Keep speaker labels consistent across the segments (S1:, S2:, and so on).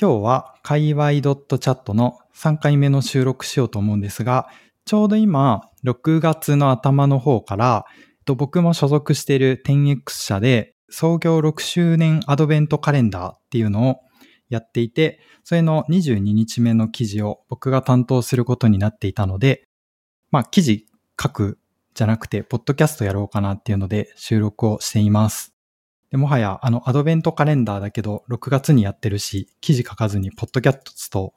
S1: 今日は界隈 .chat の3回目の収録しようと思うんですが、ちょうど今、6月の頭の方から、僕も所属している 10X 社で創業6周年アドベントカレンダーっていうのをやっていて、それの22日目の記事を僕が担当することになっていたので、まあ記事書くじゃなくて、ポッドキャストやろうかなっていうので収録をしています。でもはや、あの、アドベントカレンダーだけど、6月にやってるし、記事書かずに、ポッドキャスト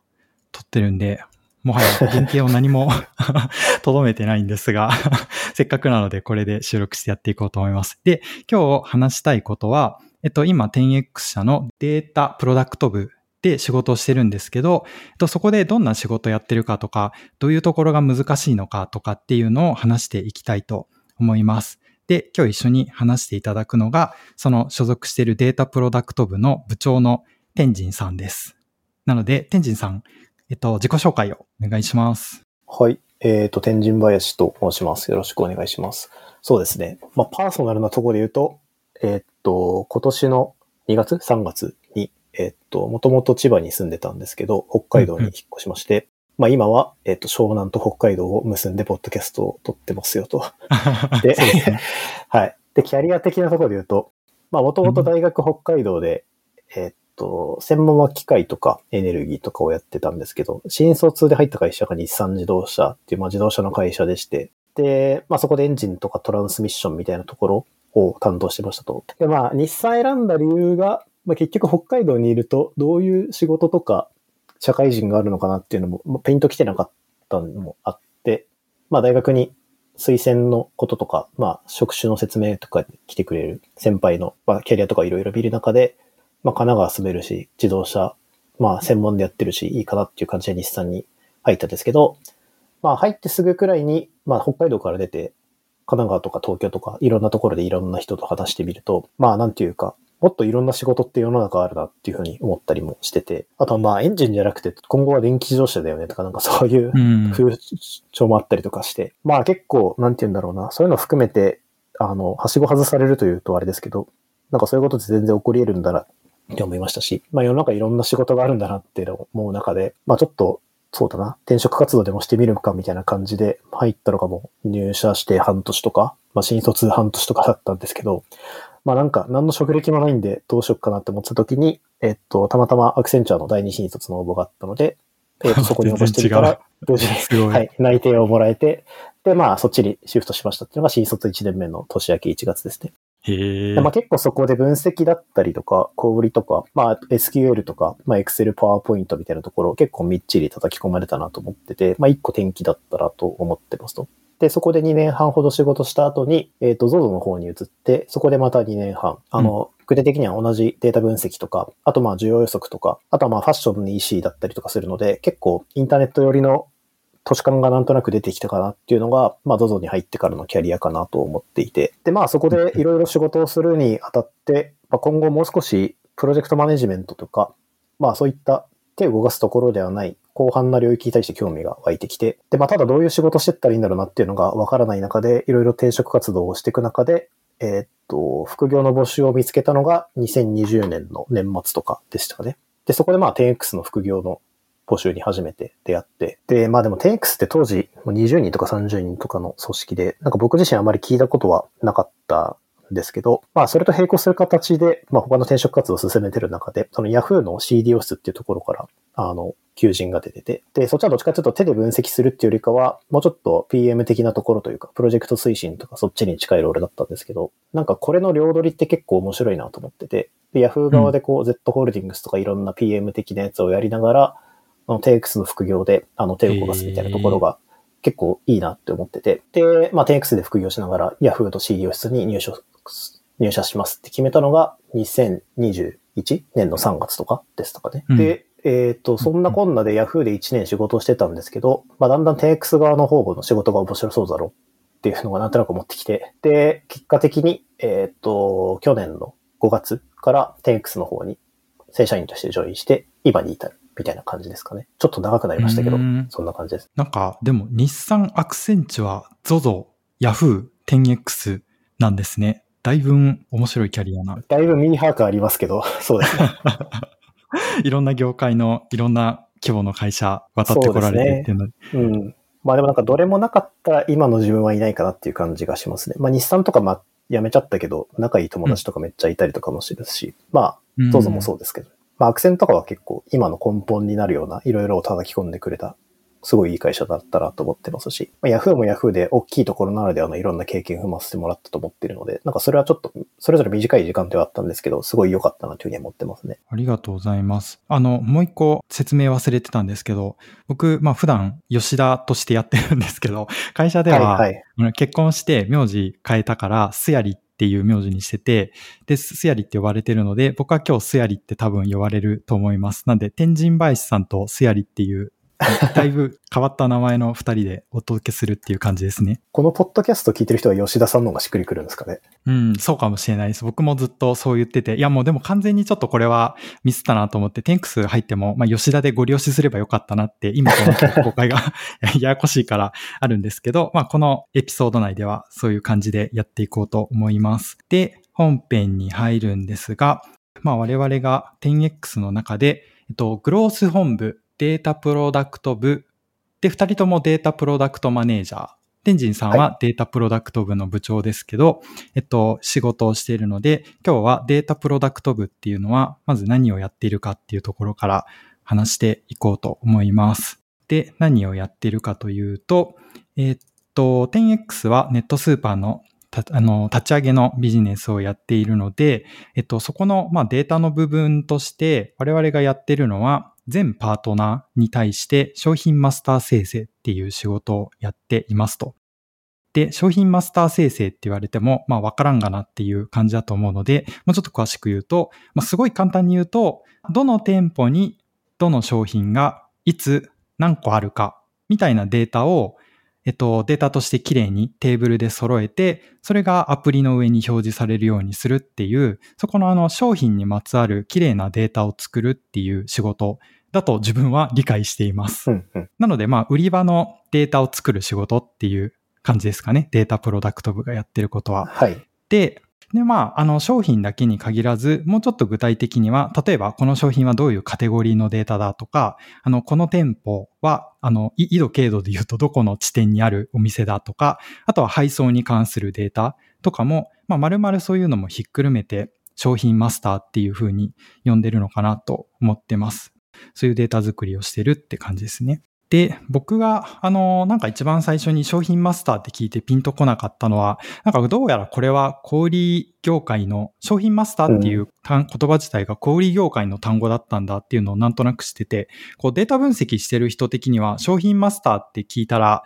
S1: 撮ってるんで、もはや 原型を何も とどめてないんですが、せっかくなのでこれで収録してやっていこうと思います。で、今日話したいことは、えっと、今 10X 社のデータプロダクト部で仕事をしてるんですけど、えっと、そこでどんな仕事をやってるかとか、どういうところが難しいのかとかっていうのを話していきたいと思います。で、今日一緒に話していただくのが、その所属しているデータプロダクト部の部長の天神さんです。なので、天神さん、えっと、自己紹介をお願いします。
S2: はい。えっ、と、天神林と申します。よろしくお願いします。そうですね。まあ、パーソナルなところで言うと、えっ、と、今年の2月 ?3 月に、えっ、と、もともと千葉に住んでたんですけど、北海道に引っ越しまして、まあ今は、えっ、と、湘南と北海道を結んで、ポッドキャストを撮ってますよと。で
S1: ね。
S2: はい。で、キャリア的なところで言うと、まあ、もともと大学北海道で、えっと、専門は機械とかエネルギーとかをやってたんですけど、新卒で入った会社が日産自動車っていう、まあ、自動車の会社でして、で、まあ、そこでエンジンとかトランスミッションみたいなところを担当してましたと。で、まあ、日産選んだ理由が、まあ、結局北海道にいると、どういう仕事とか社会人があるのかなっていうのも、ペイント来てなかったのもあって、まあ、大学に推薦のこととか、まあ、職種の説明とかに来てくれる先輩の、まあ、キャリアとかいろいろ見る中で、まあ、神奈川住めるし、自動車、まあ、専門でやってるし、いいかなっていう感じで日産に入ったんですけど、まあ、入ってすぐくらいに、まあ、北海道から出て、神奈川とか東京とか、いろんなところでいろんな人と話してみると、まあ、なんていうか、もっといろんな仕事って世の中あるなっていうふうに思ったりもしてて、あとはまあ、エンジンじゃなくて、今後は電気自動車だよねとか、なんかそういう
S1: うん。
S2: 風潮もあったりとかして、まあ結構、なんて言うんだろうな、そういうの含めて、あの、はしご外されるというとあれですけど、なんかそういうことって全然起こり得るんだなって思いましたし、まあ世の中いろんな仕事があるんだなっていうのを思う中で、まあちょっと、そうだな、転職活動でもしてみるかみたいな感じで入ったのがもう入社して半年とか、まあ新卒半年とかだったんですけど、まあなんか何の職歴もないんでどうしよっかなって思ってた時に、えっと、たまたまアクセンチャーの第二新卒の応募があったので、えっと、そこに応募してみた
S1: 全然違
S2: ら、同時に。はい、内定をもらえて、で、まあ、そっちにシフトしましたっていうのが新卒1年目の年明け1月ですね。
S1: へ。
S2: まあ、結構そこで分析だったりとか、小売りとか、まあ、SQL とか、まあ、Excel、PowerPoint みたいなところを結構みっちり叩き込まれたなと思ってて、まあ、1個転機だったらと思ってますと。で、そこで2年半ほど仕事した後に、えっ、と、ZOZO の方に移って、そこでまた2年半、あの、具体的には同じデータ分析とか、あとまあ需要予測とか、あとはまあファッションの EC だったりとかするので、結構インターネット寄りの都市感がなんとなく出てきたかなっていうのが、まあ ZOZO に入ってからのキャリアかなと思っていて、でまあそこでいろいろ仕事をするにあたって、まあ、今後もう少しプロジェクトマネジメントとか、まあそういった手を動かすところではない広範な領域に対して興味が湧いてきて、で、まあただどういう仕事してったらいいんだろうなっていうのがわからない中で、いろいろ転職活動をしていく中で、えーっと、副業の募集を見つけたのが2020年の年末とかでしたかね。で、そこでまあ 10X の副業の募集に初めて出会って。で、まあでも 10X って当時20人とか30人とかの組織で、なんか僕自身あまり聞いたことはなかったんですけど、まあそれと並行する形で、まあ他の転職活動を進めてる中で、その Yahoo の CDO 室っていうところから、あの、求人が出てて、で、そっちはどっちかというと手で分析するっていうよりかは、もうちょっと PM 的なところというか、プロジェクト推進とかそっちに近いロールだったんですけど、なんかこれの両取りって結構面白いなと思ってて、で、Yahoo 側でこう、Z ホールディングスとかいろんな PM 的なやつをやりながら、あの、TX の副業で、あの、手を動かすみたいなところが結構いいなって思ってて、で、まあ、TX で副業しながら Yahoo と CDO 室に入所、入社しますって決めたのが2021年の3月とかでしたかね。
S1: うん。
S2: で、えっ、と、そんなこんなで Yahoo で1年仕事をしてたんですけど、まあ、だんだん TX 側の方の仕事が面白そうだろうっていうのがなんとなく思ってきて、で、結果的に、えっ、と、去年の5月から 10X の方に正社員としてジョインして、今に至るみたいな感じですかね。ちょっと長くなりましたけど
S1: うん、
S2: そんな感じです。
S1: なんか、でも、日産アクセンチュア、ZOZO、Yahoo、10X なんですね。だいぶ面白いキャリアな。
S2: だいぶミニハークありますけど、そうですね。
S1: いろんな業界のいろんな規模の会社渡ってこられてっていうの。
S2: う、ん。まあでもなんかどれもなかったら今の自分はいないかなっていう感じがしますね。まあ日産とかまあ辞めちゃったけど、仲いい友達とかめっちゃいたりとかもしるし、まあ、どうぞもそうですけど、まあアクセンとかは結構今の根本になるようないろいろを叩き込んでくれたすごいいい会社だったなと思ってますし、まあ、ヤフーもヤフーで大きいところならではのいろんな経験を踏ませてもらったと思ってるので、なんかそれはちょっと、それぞれ短い時間ではあったんですけど、すごい良かったなというふうに思ってますね。
S1: ありがとうございます。あの、もう一個説明忘れてたんですけど、僕、まあ普段吉田としてやってるんですけど、会社では、結婚して名字変えたから、すやりっていう名字にしてて、で、すやりって呼ばれてるので、僕は今日すやりって多分呼ばれると思います。なんで、天神林さんとすやりっていう だいぶ変わった名前の二人でお届けするっていう感じですね。
S2: このポッドキャスト聞いてる人は吉田さんの方がしっくりくるんですかね？
S1: うん、そうかもしれないです。僕もずっとそう言ってて、いやもうでも完全にちょっとこれはミスったなと思って、テンクス入っても、まあ吉田でご利用しすればよかったなって、今この公開が ややこしいからあるんですけど、まあこのエピソード内ではそういう感じでやっていこうと思います。で、本編に入るんですが、まあ我々が 10X の中で、えっと、グロース本部データプロダクト部で、二人ともデータプロダクトマネージャー。天神さんはデータプロダクト部の部長ですけど、はい、えっと、仕事をしているので、今日はデータプロダクト部っていうのは、まず何をやっているかっていうところから話していこうと思います。で、何をやっているかというと、えっと、10X はネットスーパーのあの、立ち上げのビジネスをやっているので、えっと、そこの、まあ、データの部分として、我々がやっているのは、全パートナーに対して商品マスター生成っていう仕事をやっていますと。で、商品マスター生成って言われても、まあわからんがなっていう感じだと思うので、もうちょっと詳しく言うと、まあ、すごい簡単に言うと、どの店舗にどの商品がいつ何個あるかみたいなデータをえっと、データとしてきれいにテーブルで揃えて、それがアプリの上に表示されるようにするっていう、そこのあの商品にまつわるきれいなデータを作るっていう仕事だと自分は理解しています。うんうん、なので、まあ、売り場のデータを作る仕事っていう感じですかね。データプロダクト部がやってることは。
S2: はい。
S1: で、で、まあ、あの、商品だけに限らず、もうちょっと具体的には、例えば、この商品はどういうカテゴリーのデータだとか、あの、この店舗は、あの、緯度経度で言うとどこの地点にあるお店だとか、あとは配送に関するデータとかも、まあ、丸々そういうのもひっくるめて、商品マスターっていう風に呼んでるのかなと思ってます。そういうデータ作りをしてるって感じですね。で、僕が、あの、なんか一番最初に商品マスターって聞いてピンとこなかったのは、なんかどうやらこれは小売業界の、商品マスターっていう言葉自体が小売業界の単語だったんだっていうのをなんとなくしてて、こうデータ分析してる人的には商品マスターって聞いたら、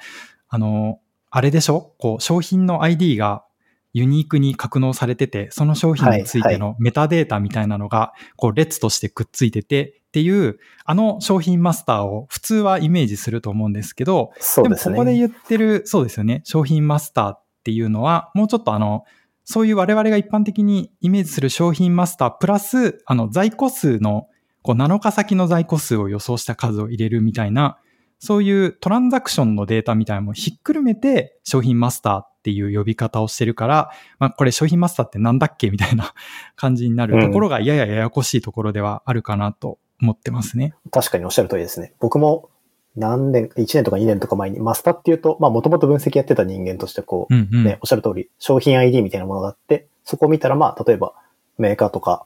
S1: あの、あれでしょ？こう商品の ID がユニークに格納されてて、その商品についてのメタデータみたいなのが、こう列としてくっついてて、っていう、あの商品マスターを普通はイメージすると思うんですけど、
S2: です
S1: ね。でもここで言ってる、そうですよね。商品マスターっていうのは、もうちょっとあの、そういう我々が一般的にイメージする商品マスタープラス、あの在庫数の、こう7日先の在庫数を予想した数を入れるみたいな、そういうトランザクションのデータみたいなのもひっくるめて商品マスターっていう呼び方をしてるから、まあこれ商品マスターってなんだっけみたいな感じになるところがややややこしいところではあるかなと思ってますね。
S2: 確かにおっしゃる通りですね。僕も何年、1年とか2年とか前にマスタっていうと、まあもともと分析やってた人間としてこう、うんうん、ね、おっしゃる通り、商品 ID みたいなものがあって、そこを見たらまあ例えばメーカーとか、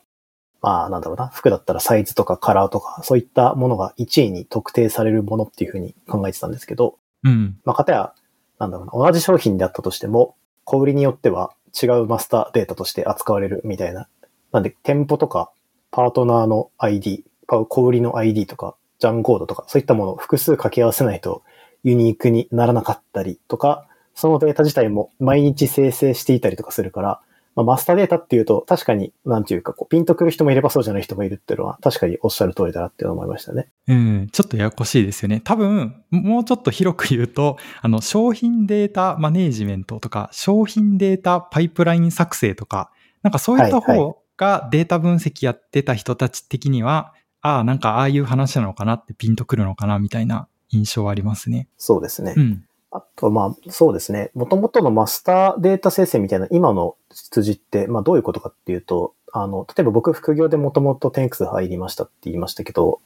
S2: まあなんだろうな、服だったらサイズとかカラーとか、そういったものが1位に特定されるものっていうふうに考えてたんですけど、
S1: うん。
S2: まあかたや、なんだろうな、同じ商品であったとしても、小売りによっては違うマスターデータとして扱われるみたいな。なんで、店舗とかパートナーの ID、小売りの ID とか、ジャンコードとか、そういったものを複数掛け合わせないとユニークにならなかったりとか、そのデータ自体も毎日生成していたりとかするから、まあ、マスターデータっていうと、確かに、なんていうか、ピンとくる人もいればそうじゃない人もいるっていうのは、確かにおっしゃる通りだなって思いましたね。
S1: うん、ちょっとややこしいですよね。多分、もうちょっと広く言うと、あの、商品データマネージメントとか、商品データパイプライン作成とか、なんかそういった方がデータ分析やってた人たち的には、ああ、なんかああいう話なのかなってピンとくるのかなみたいな印象はありますね。
S2: そうですね。
S1: うん。
S2: あと、まあ、そうですね。もともとのマスターデータ生成みたいな今の羊って、まあ、どういうことかっていうと、あの、例えば僕副業でもともと 10X 入りましたって言いましたけど、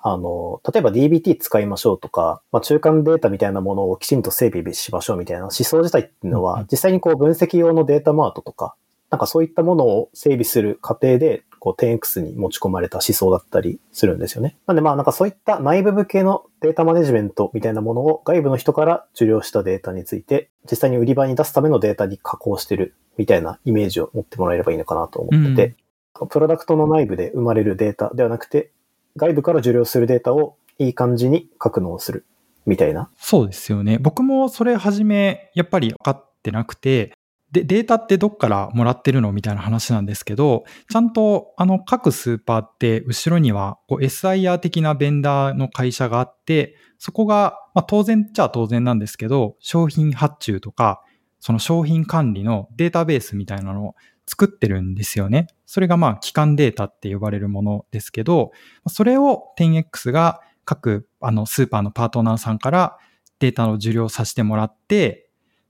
S2: あの、例えば DBT 使いましょうとか、まあ、中間データみたいなものをきちんと整備しましょうみたいな思想自体っていうのは、実際にこう分析用のデータマートとか、なんかそういったものを整備する過程で、こう 10X に持ち込まれた思想だったりするんですよね。なんでまあなんかそういった内部向けのデータマネジメントみたいなものを外部の人から受領したデータについて、実際に売り場に出すためのデータに加工してるみたいなイメージを持ってもらえればいいのかなと思ってて、うん、プロダクトの内部で生まれるデータではなくて、外部から受領するデータをいい感じに格納するみたいな。
S1: そうですよね。僕もそれはじめ、やっぱり分かってなくて、で、データってどっからもらってるのみたいな話なんですけど、ちゃんとあの各スーパーって後ろにはこう SIR 的なベンダーの会社があって、そこが、まあ、当然っちゃ当然なんですけど、商品発注とか、その商品管理のデータベースみたいなのを作ってるんですよね。それがまあ機関データって呼ばれるものですけど、それを 10X が各あのスーパーのパートナーさんからデータの受領させてもらって、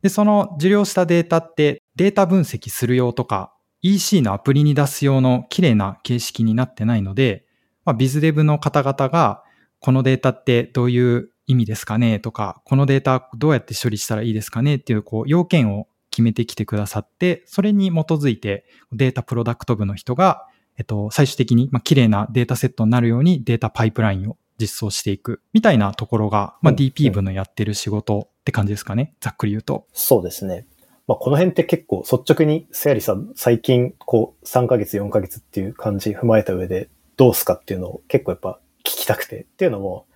S1: で、その受領したデータってデータ分析する用とか EC のアプリに出す用の綺麗な形式になってないので、まあ、ビズデブの方々がこのデータってどういう意味ですかね？とか、このデータどうやって処理したらいいですかね？っていうこう要件を決めてきてくださって、それに基づいてデータプロダクト部の人が、えっと、最終的に、まあ、綺麗なデータセットになるようにデータパイプラインを実装していくみたいなところが、まあ、DP 部のやってる仕事って感じですかね。ざっくり言うと。
S2: そうですね。まあ、この辺って結構率直に、せやりさん、最近、こう、3ヶ月、4ヶ月っていう感じ踏まえた上で、どうすかっていうのを結構やっぱ聞きたくて。っていうのも、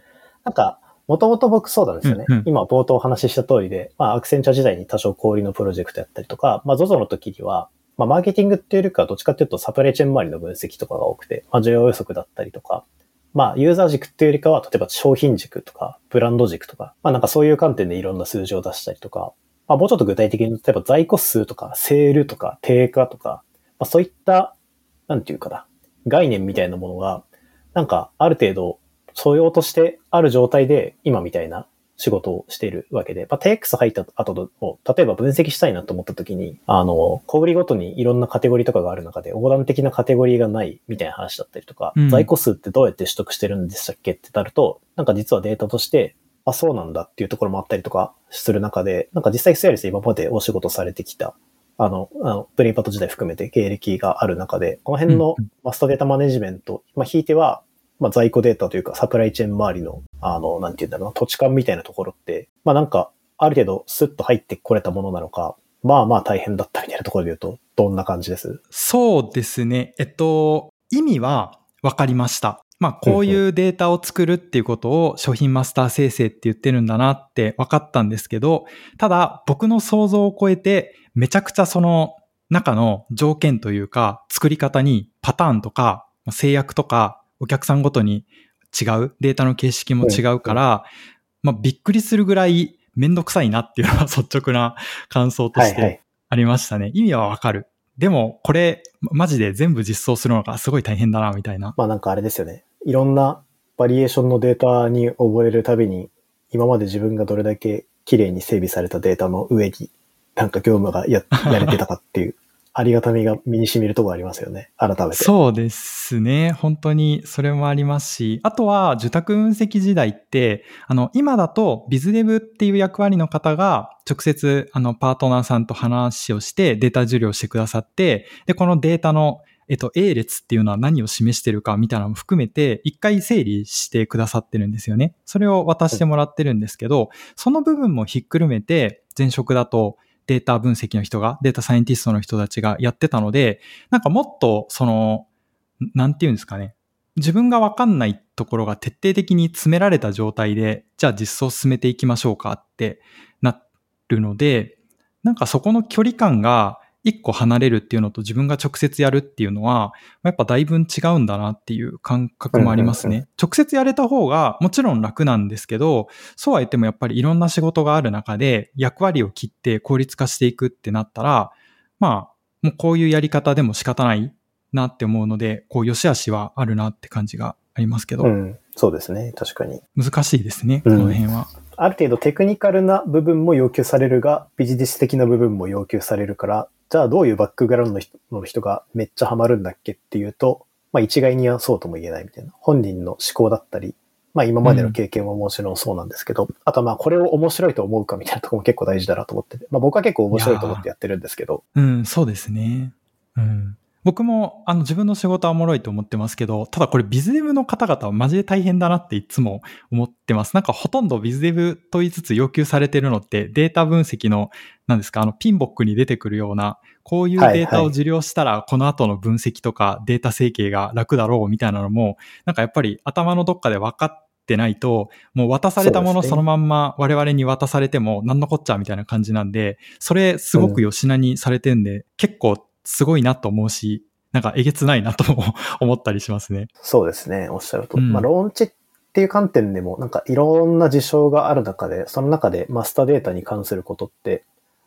S2: なんか、もともと僕そうなんですよね。うんうん、今冒頭お話しした通りで、まあアクセンチャー時代に多少小売りのプロジェクトやったりとか、まあ ZOZO の時には、まあマーケティングっていうよりかはどっちかっていうとサプライチェーン周りの分析とかが多くて、まあ需要予測だったりとか、まあユーザー軸っていうよりかは、例えば商品軸とか、ブランド軸とか、まあなんかそういう観点でいろんな数字を出したりとか、まあもうちょっと具体的に、例えば在庫数とか、セールとか、定価とか、まあそういった、なんていうかな、概念みたいなものが、なんかある程度素養としてある状態で今みたいな仕事をしているわけで、まあ、TX 入った後も、例えば分析したいなと思った時に、あの、小売りごとにいろんなカテゴリーとかがある中で、横断的なカテゴリーがないみたいな話だったりとか、うん、在庫数ってどうやって取得してるんでしたっけってなると、なんか実はデータとして、あ、そうなんだっていうところもあったりとかする中で、なんか実際スヤリス今までお仕事されてきた、あの、あのプレイパッド時代含めて経歴がある中で、この辺のマスターデータマネジメント、まあ、引いては、まあ、在庫データというか、サプライチェーン周りの、あの、なんて言うんだろうな、土地勘みたいなところって、まあなんか、ある程度スッと入ってこれたものなのか、まあまあ大変だったみたいなところで言うと、どんな感じです？
S1: そうですね。えっと、意味は分かりました。まあ、こういうデータを作るっていうことを商品マスター生成って言ってるんだなって分かったんですけど、ただ僕の想像を超えてめちゃくちゃその中の条件というか作り方にパターンとか制約とかお客さんごとに違う、データの形式も違うから、まあ、びっくりするぐらいめんどくさいなっていうのは率直な感想としてありましたね。はいはい、意味はわかる。でも、これ、マジで全部実装するのがすごい大変だな、みたいな。
S2: まあなんかあれですよね。いろんなバリエーションのデータに覚えるたびに、今まで自分がどれだけ綺麗に整備されたデータの上に、なんか業務がややれてたかっていうありがたみが身に染みるところありますよね。改めて。
S1: そうですね。本当にそれもありますし、あとは受託分析時代って、あの、今だとビズデブっていう役割の方が直接あのパートナーさんと話をしてデータ受領してくださって、で、このデータのえっと、A 列っていうのは何を示してるかみたいなのも含めて、一回整理してくださってるんですよね。それを渡してもらってるんですけど、その部分もひっくるめて、前職だと、データ分析の人が、データサイエンティストの人たちがやってたので、なんかもっと、その、なんて言うんですかね。自分がわかんないところが徹底的に詰められた状態で、じゃあ実装進めていきましょうかってなるので、なんかそこの距離感が一個離れるっていうのと自分が直接やるっていうのは、やっぱだいぶ違うんだなっていう感覚もありますね。直接やれた方がもちろん楽なんですけど、そうは言ってもやっぱりいろんな仕事がある中で役割を切って効率化していくってなったら、まあ、もうこういうやり方でも仕方ないなって思うので、こう、良し悪しはあるなって感じがありますけど、
S2: うん。そうですね。確かに。
S1: 難しいですね、
S2: うん
S1: この辺は。
S2: ある程度テクニカルな部分も要求されるが、ビジネス的な部分も要求されるから、じゃあどういうバックグラウンドの人がめっちゃハマるんだっけっていうと、まあ一概にはそうとも言えないみたいな。本人の思考だったり、まあ今までの経験ももちろんそうなんですけど、あとはまあこれを面白いと思うかみたいなところも結構大事だなと思ってて、まあ僕は結構面白いと思ってやってるんですけど、
S1: うん、そうですね。うん。僕も、あの、自分の仕事はおもろいと思ってますけど、ただこれビズデブの方々はマジで大変だなっていつも思ってます。なんかほとんどビズデブと言いつつ要求されてるのってデータ分析の、なんですか、あの、ピンボックに出てくるような、こういうデータを受領したら、この後の分析とかデータ整形が楽だろうみたいなのも、なんかやっぱり頭のどっかで分かってないと、もう渡されたものそのまんま我々に渡されても何のこっちゃみたいな感じなんで、それすごく吉名にされてんで、結構すごいなと思うし、なんかえげつないなとも 思ったりしますね。
S2: そうですね、おっしゃると。
S1: うん。
S2: まあローンチっていう観点でも、なんかいろんな事象がある中で、その中でマスターデータに関することって、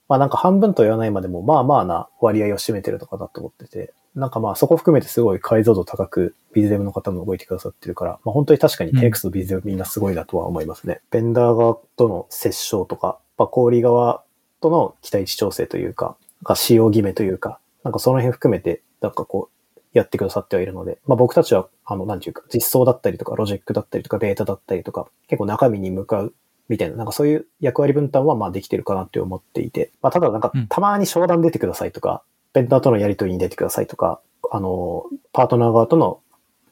S2: まあなんか半分と言わないまでも、まあまあな割合を占めてるとかだと思ってて、なんかまあそこ含めてすごい解像度高くビズデブの方も動いてくださってるから、まあ本当に確かに
S1: うん
S2: TX とビズデブみんなすごいなとは思いますね。ベンダー側との折衝とか、まあ小売側との期待値調整というか、なんか使用決めというか、なんかその辺含めて、なんかこう、やってくださってはいるので、まあ僕たちは、あの、なんていうか、実装だったりとか、ロジックだったりとか、データだったりとか、結構中身に向かうみたいな、なんかそういう役割分担はまあできてるかなって思っていて、まあただなんか
S1: うん。
S2: たまに商談出てくださいとか、ベンダーとのやり取りに出てくださいとか、あの、パートナー側との、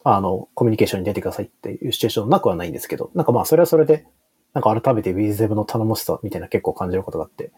S2: あの、コミュニケーションに出てくださいっていうシチュエーションなくはないんですけど、なんかまあそれはそれで、なんか改めて WizDev の頼もしさみたいな結構感じることがあって、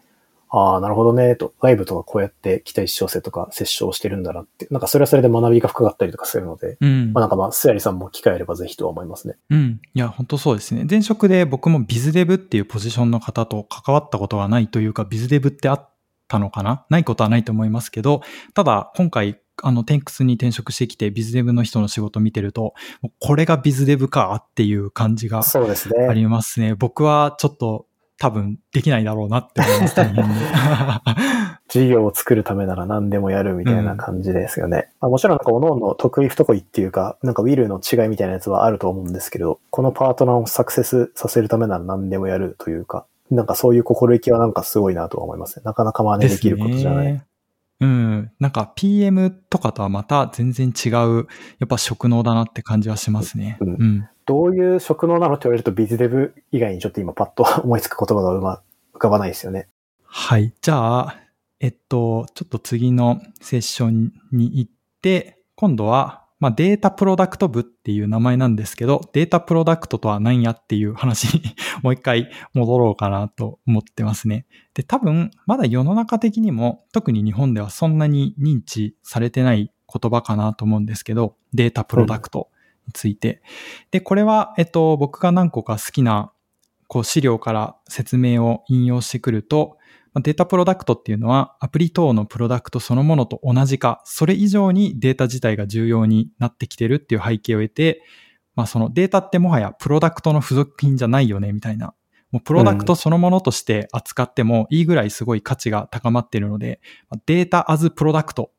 S2: ああ、なるほどね、と。外部とかこうやって期待値調整とか接触してるんだなって。なんかそれはそれで学びが深かったりとかするので、
S1: うん
S2: まあ。なんかまあ、スヤリさんも機会あればぜひとは思いますね。
S1: うん。いや、本当そうですね。前職で僕もビズデブっていうポジションの方と関わったことがないというか、ビズデブってあったのかな？ないことはないと思いますけど、ただ今回、あの、テンクスに転職してきてビズデブの人の仕事を見てると、これがビズデブかっていう感じが
S2: そうです
S1: あ
S2: ね。
S1: りますね。僕はちょっと多分できないだろうなって思います、大変に。
S2: 事業を作るためなら何でもやるみたいな感じですよね。まあ、もちろんなんか各々得意不得意っていうか、なんかウィルの違いみたいなやつはあると思うんですけど、このパートナーをサクセスさせるためなら何でもやるというか、なんかそういう心意気はなんかすごいなとは思いますね。なかなか真似できることじゃない。
S1: うん。なんか PM とかとはまた全然違う、やっぱ職能だなって感じはしますね。
S2: うん
S1: うん。
S2: どういう職能なのって言われるとビズデブ以外にちょっと今パッと思いつく言葉がうま浮かばないですよね。
S1: はい。じゃあ、えっと、ちょっと次のセッションに行って、今度は、まあ、データプロダクト部っていう名前なんですけど、データプロダクトとは何やっていう話にもう一回戻ろうかなと思ってますね。で、多分、まだ世の中的にも、特に日本ではそんなに認知されてない言葉かなと思うんですけど、データプロダクトについて。で、これは、えっと、僕が何個か好きな、こう、資料から説明を引用してくると、データプロダクトっていうのはアプリ等のプロダクトそのものと同じか、それ以上にデータ自体が重要になってきてるっていう背景を得て、まあそのデータってもはやプロダクトの付属品じゃないよねみたいな、もうプロダクトそのものとして扱ってもいいぐらいすごい価値が高まってるので、まあデータアズプロダクト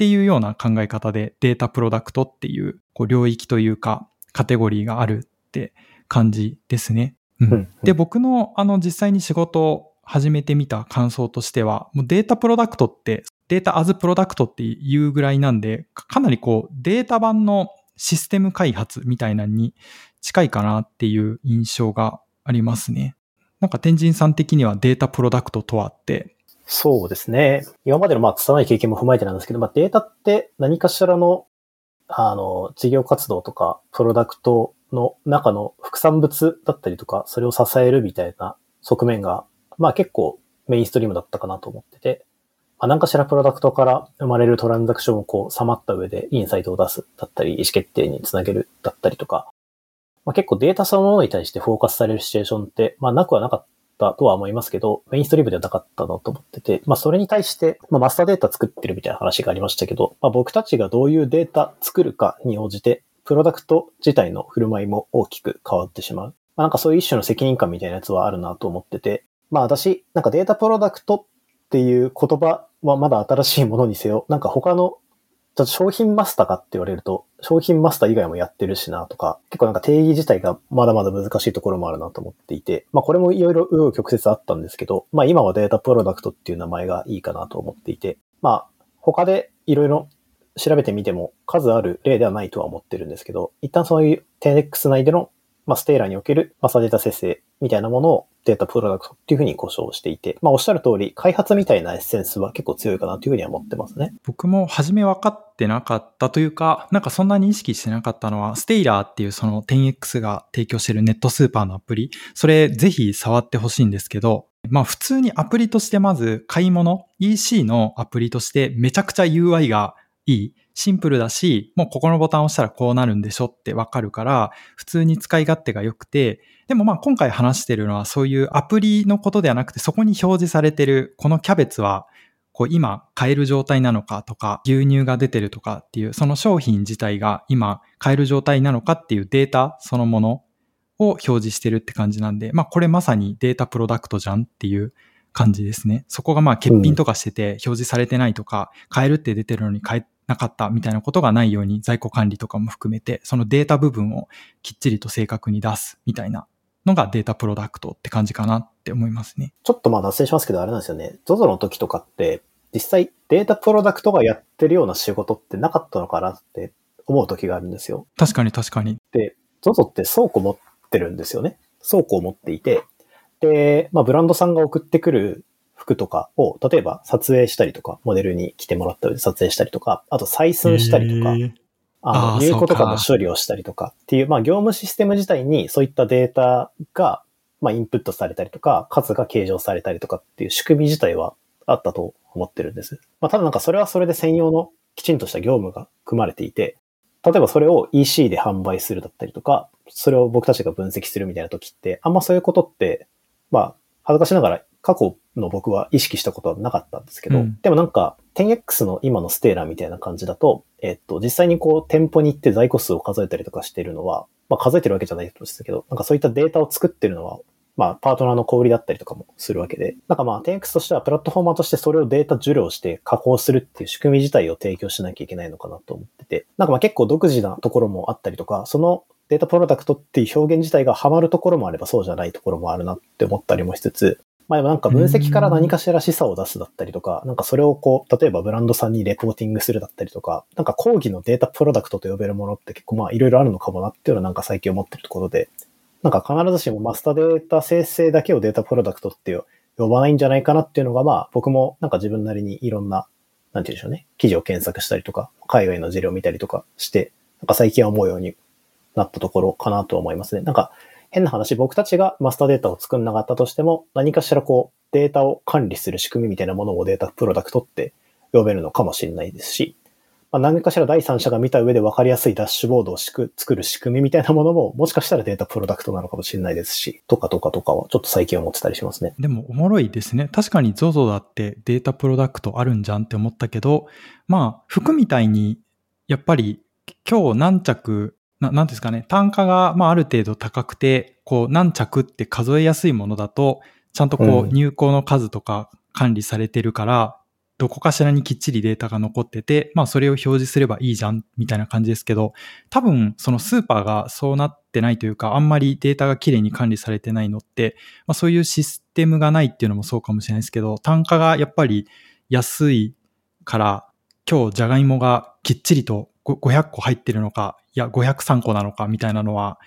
S1: っていうような考え方でデータプロダクトっていうこう領域というかカテゴリーがあるって感じですね。うん
S2: うん
S1: で、僕のあの実際に仕事を始めてみた感想としては、もうデータプロダクトって、データアズプロダクトっていうぐらいなんで、かかなりこうデータ版のシステム開発みたいなのに近いかなっていう印象がありますね。なんか天神さん的にはデータプロダクトとはって、
S2: そうですね。今までのまあ拙い経験も踏まえてなんですけど、まあデータって何かしらの、あの、事業活動とか、プロダクトの中の副産物だったりとか、それを支えるみたいな側面が、まあ結構メインストリームだったかなと思ってて、まあ何かしらプロダクトから生まれるトランザクションをこう、さまった上でインサイトを出すだったり、意思決定につなげるだったりとか、まあ結構データそのものに対してフォーカスされるシチュエーションって、まあなくはなかったたとは思いますけど、メインストリームではなかったなと思ってて、まあそれに対して、まあマスターデータ作ってるみたいな話がありましたけど、まあ僕たちがどういうデータ作るかに応じて、プロダクト自体の振る舞いも大きく変わってしまう。まあなんかそういう一種の責任感みたいなやつはあるなと思ってて、まあ私、なんかデータプロダクトっていう言葉はまだ新しいものにせよ、なんか他のと商品マスターかって言われると、商品マスター以外もやってるしなとか、結構なんか定義自体がまだまだ難しいところもあるなと思っていて、まあこれもいろいろ紆余曲折あったんですけど、まあ今はデータプロダクトっていう名前がいいかなと思っていて、まあ他でいろいろ調べてみても数ある例ではないとは思ってるんですけど、一旦そういう 10X 内でのまあ、ステーラーにおけるマスターデータ生成みたいなものをデータプロダクトっていうふうに故障していて、まあ、おっしゃる通り、開発みたいなエッセンスは結構強いかなというふうには思ってますね。
S1: 僕も初め分かってなかったというか、なんかそんなに意識してなかったのは、ステイラーっていうその 10X が提供してるネットスーパーのアプリ、それぜひ触ってほしいんですけど、まあ普通にアプリとしてまず買い物、EC のアプリとしてめちゃくちゃ UI がいい。シンプルだし、もうここのボタンを押したらこうなるんでしょってわかるから、普通に使い勝手が良くて、でもまあ今回話してるのはそういうアプリのことではなくて、そこに表示されてるこのキャベツは、こう今買える状態なのかとか、牛乳が出てるとかっていう、その商品自体が今買える状態なのかっていうデータそのものを表示してるって感じなんで、まあこれまさにデータプロダクトじゃんっていう感じですね。そこがまあ欠品とかしてて表示されてないとか、買えるって出てるのに買えなかったみたいなことがないように在庫管理とかも含めて、そのデータ部分をきっちりと正確に出すみたいなのがデータプロダクトって感じかなって思いますね。
S2: ちょっとまあ脱線しますけど、あれなんですよね。ZOZO の時とかって、実際データプロダクトがやってるような仕事ってなかったのかなって思う時があるんですよ。
S1: 確かに確かに。
S2: で、ZOZO って倉庫持ってるんですよね。倉庫を持っていて、で、まあブランドさんが送ってくる服とかを、例えば撮影したりとか、モデルに来てもらった上で撮影したりとか、あと採寸したりとか、あの、入庫とかの処理をしたりとかっていう、まあ業務システム自体にそういったデータが、まあインプットされたりとか、数が計上されたりとかっていう仕組み自体はあったと思ってるんです。まあただなんかそれはそれで専用のきちんとした業務が組まれていて、例えばそれを EC で販売するだったりとか、それを僕たちが分析するみたいな時って、あんまそういうことって、まあ、恥ずかしながら過去の僕は意識したことはなかったんですけど、うん、でもなんか 10X の今のステーラーみたいな感じだと、えっと、実際にこう店舗に行って在庫数を数えたりとかしてるのは、まあ数えてるわけじゃないですけど、なんかそういったデータを作ってるのは、まあパートナーの小売りだったりとかもするわけで、なんかまあ 10X としてはプラットフォーマーとしてそれをデータ受領して加工するっていう仕組み自体を提供しなきゃいけないのかなと思ってて、なんかまあ結構独自なところもあったりとか、そのデータプロダクトっていう表現自体がハマるところもあればそうじゃないところもあるなって思ったりもしつつ、まあでもなんか分析から何かしら示唆を出すだったりとか、なんかそれをこう、例えばブランドさんにレポーティングするだったりとか、なんか講義のデータプロダクトと呼べるものって結構まあいろいろあるのかもなっていうのはなんか最近思ってるところで、なんか必ずしもマスターデータ生成だけをデータプロダクトっていう呼ばないんじゃないかなっていうのがまあ僕もなんか自分なりにいろんな、なんて言うんでしょうね、記事を検索したりとか、海外の事例を見たりとかして、なんか最近は思うようになったところかなと思いますね。なんか変な話、僕たちがマスターデータを作んなかったとしても、何かしらこう、データを管理する仕組みみたいなものをデータプロダクトって呼べるのかもしれないですし、まあ、何かしら第三者が見た上で分かりやすいダッシュボードを作る仕組みみたいなものも、もしかしたらデータプロダクトなのかもしれないですし、とかとかとかはちょっと最近思ってたりしますね。
S1: でもおもろいですね。確かに ZOZO だってデータプロダクトあるんじゃんって思ったけど、まあ、服みたいに、やっぱり今日何着ななんですかね、単価が、まあ、ある程度高くて、こう、何着って数えやすいものだと、ちゃんとこう、入稿の数とか管理されてるから、どこかしらにきっちりデータが残ってて、まあそれを表示すればいいじゃん、みたいな感じですけど、多分そのスーパーがそうなってないというか、あんまりデータがきれいに管理されてないのって、まあそういうシステムがないっていうのもそうかもしれないですけど、単価がやっぱり安いから、今日じゃがいもがきっちりと500個入ってるのか、いや、503個なのかみたいなのは、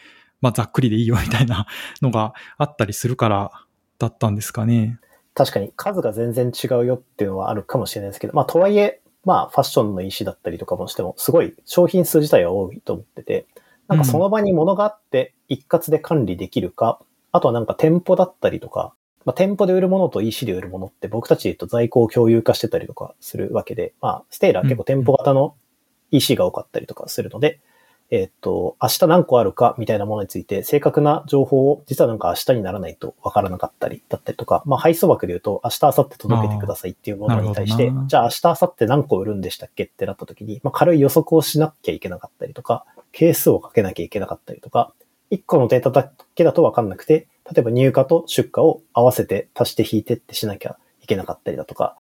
S1: まあざっくりでいいよみたいな のがあったりするからだったんですかね。
S2: 確かに数が全然違うよっていうのはあるかもしれないですけど、まあとはいえ、まあファッションの石だったりとかもしても、すごい商品数自体は多いと思ってて、なんかその場に物があって一括で管理できるか、うん、あとはなんか店舗だったりとか、まあ、店舗で売るものと EC で売るものって僕たちと在庫を共有化してたりとかするわけで、まあ、ステーラー結構店舗型の EC が多かったりとかするので、えっ、と、明日何個あるかみたいなものについて正確な情報を実はなんか明日にならないとわからなかったりだったりとか、まあ配送枠で言うと明日、明後日届けてくださいっていうものに対して、じゃあ明日、明後日何個売るんでしたっけってなった時に、まあ軽い予測をしなきゃいけなかったりとか、係数をかけなきゃいけなかったりとか、1個のデータだけだとわかんなくて、例えば入荷と出荷を合わせて足して引いてってしなきゃいけなかったりだとか、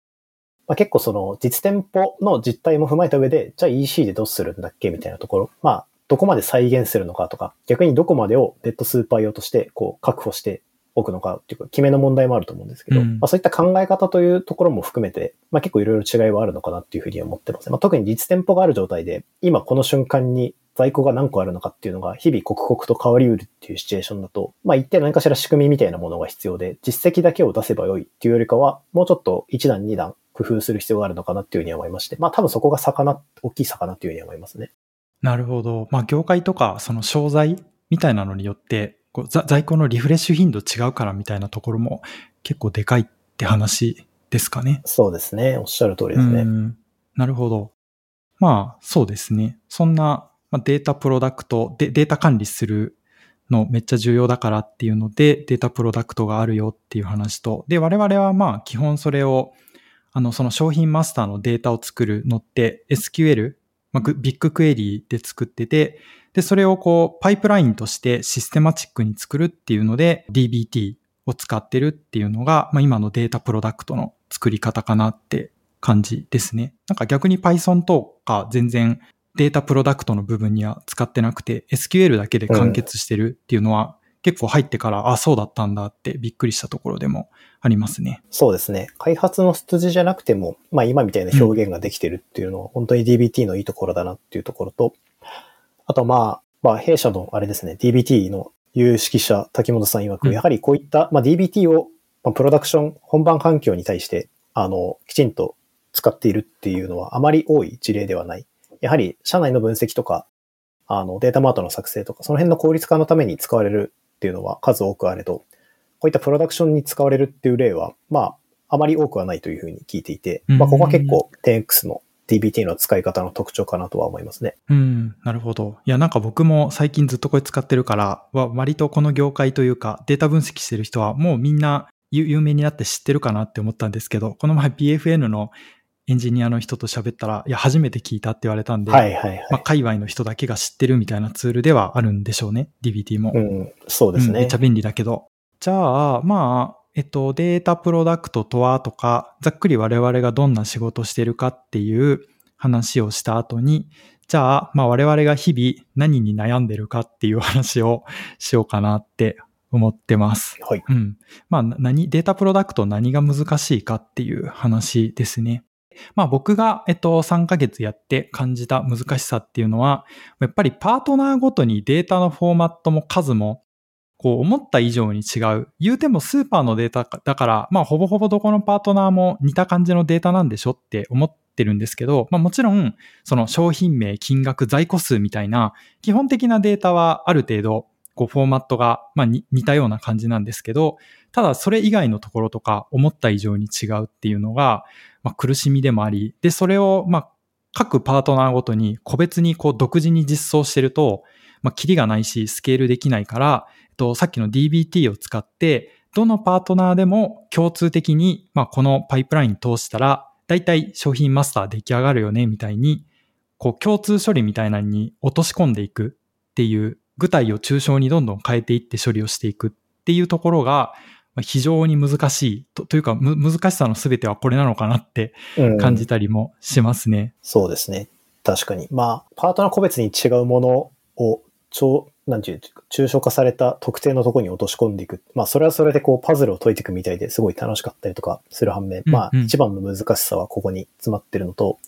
S2: まあ、結構その実店舗の実態も踏まえた上で、じゃあ EC でどうするんだっけみたいなところ。まあ、どこまで再現するのかとか、逆にどこまでをネットスーパー用としてこう確保しておくのかっていうか、決めの問題もあると思うんですけど、うん、まあ、そういった考え方というところも含めて、まあ、結構いろいろ違いはあるのかなっていうふうに思ってます。まあ、特に実店舗がある状態で、今この瞬間に在庫が何個あるのかっていうのが日々刻々と変わりうるっていうシチュエーションだと、まあ一定何かしら仕組みみたいなものが必要で、実績だけを出せばよいっていうよりかは、もうちょっと一段二段工夫する必要があるのかなっていうふうに思いまして、まあ多分そこが魚、大きい魚っていうふうに思いますね。
S1: なるほど。まあ業界とかその商材みたいなのによって、こう在庫のリフレッシュ頻度違うからみたいなところも結構でかいって話ですかね。
S2: そうですね。おっしゃる通りですね。
S1: なるほど。まあそうですね。そんなまあ、データプロダクトで、データ管理するのめっちゃ重要だからっていうので、データプロダクトがあるよっていう話と、で、我々はまあ基本それを、あの、その商品マスターのデータを作るのって SQL、まあ、ビッグクエリーで作ってて、で、それをこう、パイプラインとしてシステマチックに作るっていうので、DBT を使ってるっていうのが、まあ、今のデータプロダクトの作り方かなって感じですね。なんか逆に Python とか全然データプロダクトの部分には使ってなくて、SQL だけで完結してるっていうのは、結構入ってから、あ、そうだったんだってびっくりしたところでもありますね。
S2: そうですね。開発の筋じゃなくても、まあ今みたいな表現ができてるっていうのは、本当に DBT のいいところだなっていうところと、あとまあ、まあ弊社のあれですね、DBT の有識者、滝本さん曰く、やはりこういった、まあ DBT を、まあ、プロダクション、本番環境に対して、あの、きちんと使っているっていうのはあまり多い事例ではない。やはり社内の分析とか、あの、データマートの作成とか、その辺の効率化のために使われるっていうのは数多くあれど、こういったプロダクションに使われるっていう例は、まあ、あまり多くはないというふうに聞いていて、まあ、ここは結構 10X の DBT の使い方の特徴かなとは思いますね。
S1: うん、なるほど。いや、なんか僕も最近ずっとこれ使ってるから、割とこの業界というか、データ分析してる人はもうみんな有名になって知ってるかなって思ったんですけど、この前 PFN のエンジニアの人と喋ったら、いや、初めて聞いたって言われたんで、
S2: はいはいはい。
S1: まあ、界隈の人だけが知ってるみたいなツールではあるんでしょうね、DBT も。
S2: うん、そうですね、うん、
S1: めっちゃ便利だけど。じゃあ、まあ、えっと、データプロダクトとはとか、ざっくり我々がどんな仕事してるかっていう話をした後に、じゃあ、まあ我々が日々何に悩んでるかっていう話をしようかなって思ってます。
S2: はい。
S1: うん。まあ何、データプロダクト何が難しいかっていう話ですね。まあ僕が、えっと、3ヶ月やって感じた難しさっていうのは、やっぱりパートナーごとにデータのフォーマットも数も、こう思った以上に違う。言うてもスーパーのデータだから、まあほぼほぼどこのパートナーも似た感じのデータなんでしょって思ってるんですけど、まあもちろん、その商品名、金額、在庫数みたいな基本的なデータはある程度、こうフォーマットが、まあ、似たような感じなんですけど、ただそれ以外のところとか思った以上に違うっていうのが、まあ、苦しみでもあり、で、それを、まあ、各パートナーごとに個別にこう独自に実装してると、まあ、キリがないし、スケールできないから、えっと、さっきの DBT を使って、どのパートナーでも共通的に、まあ、このパイプライン通したら、だいたい商品マスター出来上がるよね、みたいに、こう、共通処理みたいなのに落とし込んでいくっていう、具体を抽象にどんどん変えていって処理をしていくっていうところが、非常に難しいとというか、難しさの全てはこれなのかなって感じたりもしますね。うん、
S2: そうですね。確かに。まあ、パートナー個別に違うものを、超、なんていう、抽象化された特定のところに落とし込んでいく。まあ、それはそれでこう、パズルを解いていくみたいですごい楽しかったりとかする反面、うんうん、まあ、一番の難しさはここに詰まってるのと、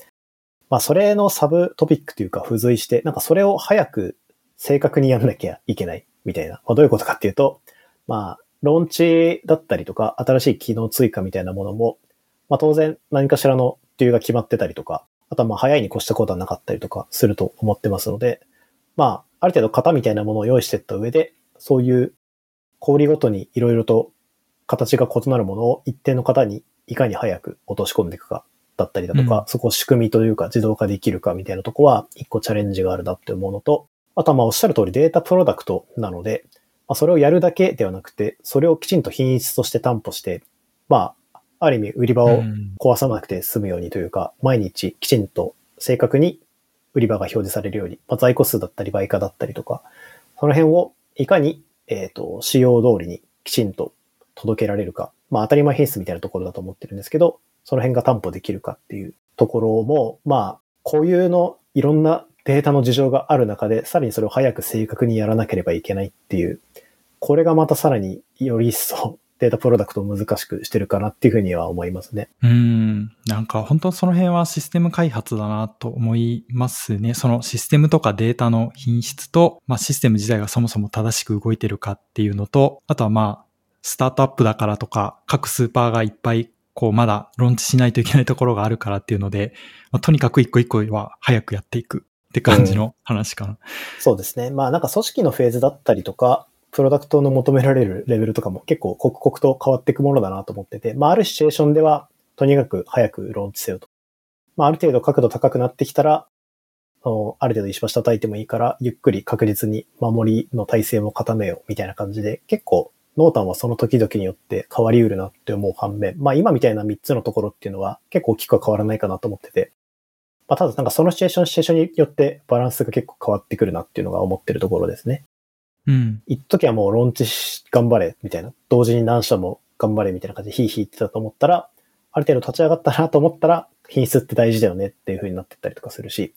S2: まあ、それのサブトピックというか付随して、なんかそれを早く正確にやんなきゃいけないみたいな。まあ、どういうことかっていうと、まあ、ローンチだったりとか、新しい機能追加みたいなものも、まあ当然何かしらの理由が決まってたりとか、あとはまあ早いに越したことはなかったりとかすると思ってますので、まあある程度型みたいなものを用意していった上で、そういう氷ごとにいろいろと形が異なるものを一定の型にいかに早く落とし込んでいくかだったりだとか、うん、そこを仕組みというか自動化できるかみたいなとこは一個チャレンジがあるなって思うのと、あとはまあおっしゃる通りデータプロダクトなので、まあ、それをやるだけではなくて、それをきちんと品質として担保して、まあ、ある意味売り場を壊さなくて済むようにというか、毎日きちんと正確に売り場が表示されるように、まあ、在庫数だったり売価だったりとか、その辺をいかに、えっ、ー、と、仕様通りにきちんと届けられるか、まあ当たり前品質みたいなところだと思ってるんですけど、その辺が担保できるかっていうところも、まあ、固有のいろんなデータの事情がある中で、さらにそれを早く正確にやらなければいけないっていう、これがまたさらにより一層データプロダクトを難しくしてるかなっていうふうには思いますね。
S1: うん。なんか本当その辺はシステム開発だなと思いますね。そのシステムとかデータの品質と、まあシステム自体がそもそも正しく動いてるかっていうのと、あとはまあ、スタートアップだからとか、各スーパーがいっぱいこうまだローンチしないといけないところがあるからっていうので、まあ、とにかく一個一個は早くやっていくって感じの話かな、うん、
S2: そうですね。まあなんか組織のフェーズだったりとか、プロダクトの求められるレベルとかも結構刻々と変わっていくものだなと思ってて、まああるシチュエーションではとにかく早くローンチせよと。まあある程度角度高くなってきたら、ある程度石橋叩いてもいいから、ゆっくり確実に守りの体制も固めようみたいな感じで、結構濃淡はその時々によって変わりうるなって思う反面、まあ今みたいな3つのところっていうのは結構大きくは変わらないかなと思ってて、まあただなんかそのシチュエーション、シチュエーションによってバランスが結構変わってくるなっていうのが思ってるところですね。
S1: うん。
S2: 一時はもうローンチ頑張れ、みたいな。同時に何社も頑張れ、みたいな感じでヒーヒーってたと思ったら、ある程度立ち上がったなと思ったら、品質って大事だよねっていう風になってったりとかするし、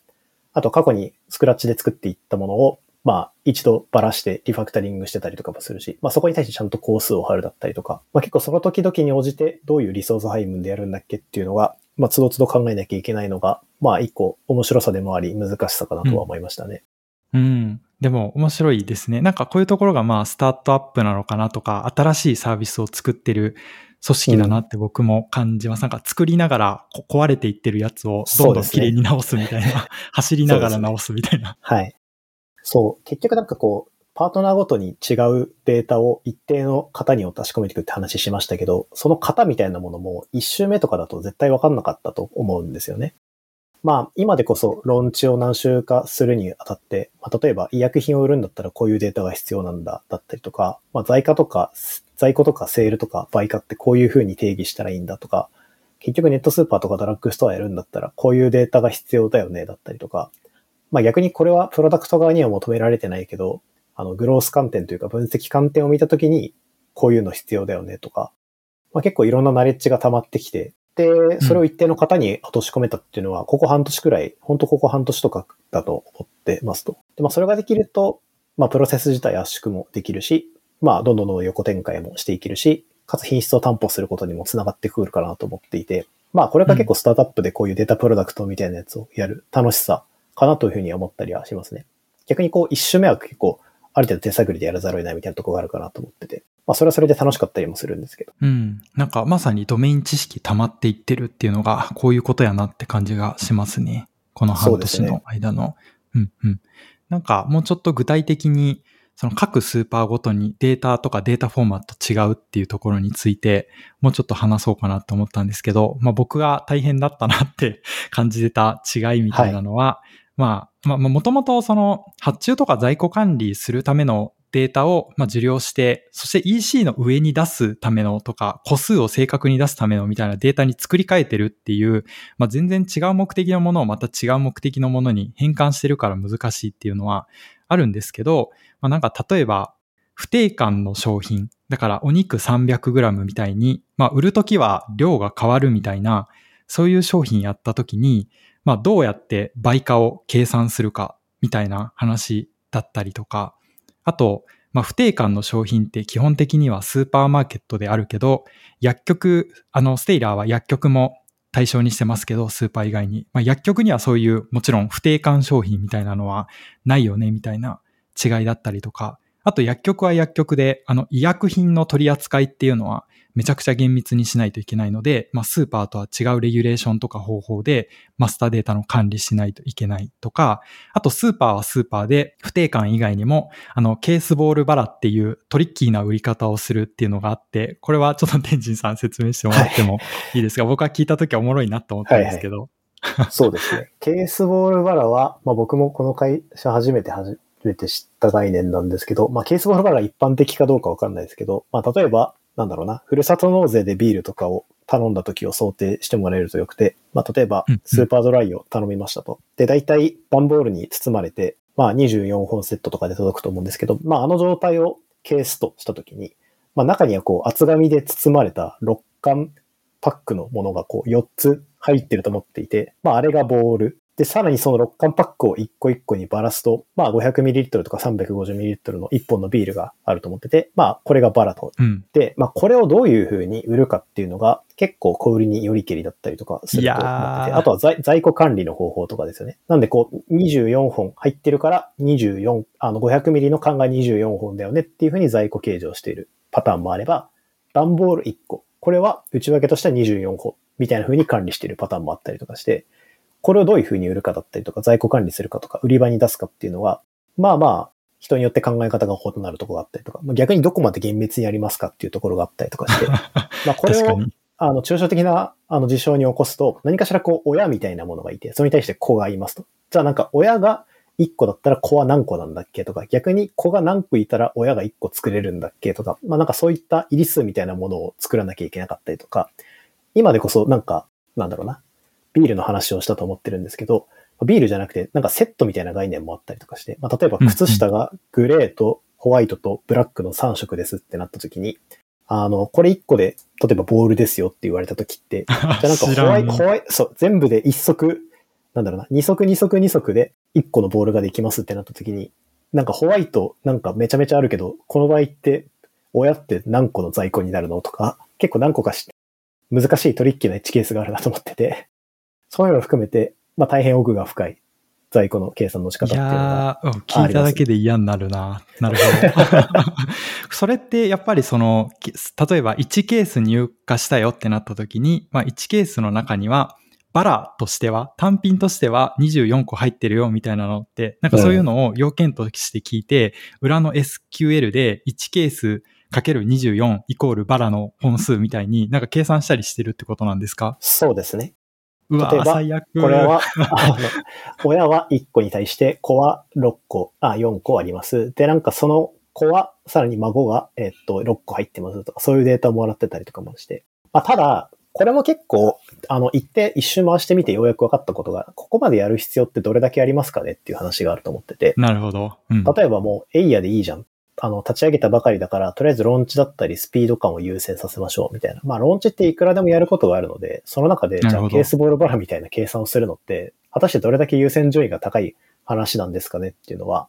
S2: あと過去にスクラッチで作っていったものを、まあ一度ばらしてリファクタリングしてたりとかもするし、まあそこに対してちゃんと工数を張るだったりとか、まあ結構その時々に応じてどういうリソース配分でやるんだっけっていうのが、まあ都度都度考えなきゃいけないのが、まあ一個面白さでもあり難しさかなとは思いましたね。
S1: うん、うんでも面白いですね。なんかこういうところがまあスタートアップなのかなとか、新しいサービスを作ってる組織だなって僕も感じます。うん、なんか作りながら壊れていってるやつをどんどん綺麗に直すみたいな、ね、走りながら直すみたいな、
S2: はい。そう。結局なんかこう、パートナーごとに違うデータを一定の型にを確かめていくって話しましたけど、その型みたいなものも一周目とかだと絶対わかんなかったと思うんですよね。まあ、今でこそ、ローンチを何週かするにあたって、まあ、例えば医薬品を売るんだったらこういうデータが必要なんだ、だったりとか、まあ、在価とか、在庫とかセールとか売価ってこういう風に定義したらいいんだとか、結局ネットスーパーとかドラッグストアやるんだったらこういうデータが必要だよね、だったりとか、まあ逆にこれはプロダクト側には求められてないけど、あの、グロース観点というか分析観点を見たときに、こういうの必要だよねとか、まあ結構いろんなナレッジが溜まってきて、で、それを一定の方に落とし込めたっていうのは、ここ半年くらい、本当ここ半年とかだと思ってますと。で、まあそれができると、まあプロセス自体圧縮もできるし、まあどんどんどん横展開もしていけるし、かつ品質を担保することにもつながってくるかなと思っていて、まあこれが結構スタートアップでこういうデータプロダクトみたいなやつをやる楽しさかなというふうに思ったりはしますね。逆にこう一周目は結構ある程度手探りでやらざるを得ないみたいなところがあるかなと思ってて。まあそれはそれで楽しかったりもするんですけど。
S1: うん。なんかまさにドメイン知識溜まっていってるっていうのがこういうことやなって感じがしますね。この半年の間の。うね、うんうん。なんかもうちょっと具体的にその各スーパーごとにデータとかデータフォーマット違うっていうところについてもうちょっと話そうかなと思ったんですけど、まあ僕が大変だったなって 感じてた違いみたいなのは、はい、まあ、まあ、もともとその発注とか在庫管理するためのデータをま受領して、そして EC の上に出すためのとか、個数を正確に出すためのみたいなデータに作り変えてるっていう、まあ、全然違う目的のものをまた違う目的のものに変換してるから難しいっていうのはあるんですけど、まあ、なんか例えば、不定感の商品、だからお肉 300g みたいに、まあ、売るときは量が変わるみたいな、そういう商品やったときに、まあ、どうやって売価を計算するかみたいな話だったりとか、あと、まあ、不定感の商品って基本的にはスーパーマーケットであるけど、薬局、あの、ステイラーは薬局も対象にしてますけど、スーパー以外に。まあ、薬局にはそういうもちろん不定感商品みたいなのはないよね、みたいな違いだったりとか、あと薬局は薬局で、あの、医薬品の取り扱いっていうのは、めちゃくちゃ厳密にしないといけないので、まあ、スーパーとは違うレギュレーションとか方法でマスターデータの管理しないといけないとか、あとスーパーはスーパーで不定感以外にも、あの、ケースボールバラっていうトリッキーな売り方をするっていうのがあって、これはちょっと天神さん説明してもらってもいいですか、はい、僕は聞いた時はおもろいなと思ったんですけど。
S2: はいはい、そうですね。ケースボールバラは、まあ、僕もこの会社初めて初めて知った概念なんですけど、まあ、ケースボールバラが一般的かどうかわかんないですけど、まあ、例えば、なんだろうな、ふるさと納税でビールとかを頼んだ時を想定してもらえるとよくて、まあ、例えば、スーパードライを頼みましたと。で、大体、段ボールに包まれて、まあ、24本セットとかで届くと思うんですけど、まあ、あの状態をケースとした時に、まあ、中にはこう、厚紙で包まれた6缶パックのものがこう4つ入ってると思っていて、まああれがボール。で、さらにその6缶パックを1個1個にばらすと、まあ 500ml とか 350ml の1本のビールがあると思ってて、まあこれがバラと。
S1: うん。
S2: で、まあこれをどういう風に売るかっていうのが結構小売りによりけりだったりとかすると思ってて、あとは在在庫管理の方法とかですよね。なんでこう24本入ってるから24、あの 500ml の缶が24本だよねっていう風に在庫計上しているパターンもあれば、段ボール1個。これは内訳としては24本みたいな風に管理しているパターンもあったりとかして、これをどういう風に売るかだったりとか、在庫管理するかとか、売り場に出すかっていうのは、まあまあ、人によって考え方が異なるところがあったりとか、まあ逆にどこまで厳密にやりますかっていうところがあったりとかして、まあこれを。あの、抽象的な、あの、事象に起こすと、何かしらこう、親みたいなものがいて、それに対して子がいますと。じゃあなんか、親が1個だったら子は何個なんだっけとか、逆に子が何個いたら親が1個作れるんだっけとか、まあなんかそういった入り数みたいなものを作らなきゃいけなかったりとか、今でこそなんか、なんだろうな、ビールの話をしたと思ってるんですけど、ビールじゃなくて、なんかセットみたいな概念もあったりとかして、まあ、例えば靴下がグレーとホワイトとブラックの3色ですってなった時に、あの、これ1個で、例えばボールですよって言われた時って、じゃあなんか
S1: 知
S2: ホワイト、ホワイト、そう、全部で1足、なんだろうな、2足2足2足で1個のボールができますってなった時に、なんかホワイトなんかめちゃめちゃあるけど、この場合って親って何個の在庫になるのとか、結構何個かし、難しいトリッキーなエッジケースがあるなと思ってて、そういうのを含めて、まあ大変奥が深い在庫の計算の仕方っ
S1: い
S2: ていうのが、
S1: やー、うん聞いただけで嫌になるな。なるほど。それってやっぱりその、き例えば1ケース入荷したよってなった時に、まあ1ケースの中には、バラとしては、単品としては24個入ってるよみたいなのって、なんかそういうのを要件として聞いて、裏の SQL で1ケースかける24イコールバラの本数みたいになんか計算したりしてるってことなんですか？
S2: そうですね。例えば。これは、親は1個に対して子は6個、あ、4個あります。で、なんかその子は、さらに孫が、えっと、6個入ってますとか、そういうデータをもらってたりとかもして。まあ、ただ、これも結構、あの、行って一周回してみてようやく分かったことが、ここまでやる必要ってどれだけありますかねっていう話があると思ってて。
S1: なるほど。うん。
S2: 例えばもう、エイヤでいいじゃん。あの、立ち上げたばかりだから、とりあえずローンチだったり、スピード感を優先させましょう、みたいな。まあ、ローンチっていくらでもやることがあるので、その中で、じゃあ、ケースボールバラみたいな計算をするのって、果たしてどれだけ優先順位が高い話なんですかねっていうのは、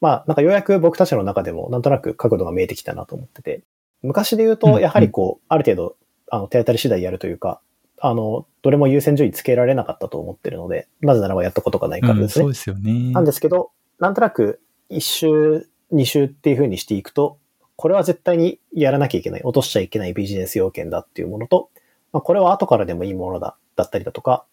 S2: まあ、なんかようやく僕たちの中でも、なんとなく角度が見えてきたなと思ってて、昔で言う
S1: うん
S2: と、やはりこう、ある程度、あの、手当たり次第やるというか、あの、どれも優先順位つけられなかったと思ってるので、なぜならばやったことがないからですね
S1: うんそう。ですよね。
S2: なんですけど、なんとなく一周、二周っていう風にしていくと、これは絶対にやらなきゃいけない、落としちゃいけないビジネス要件だっていうものと、まあ、これは後からでもいいものだ、だったりだとか、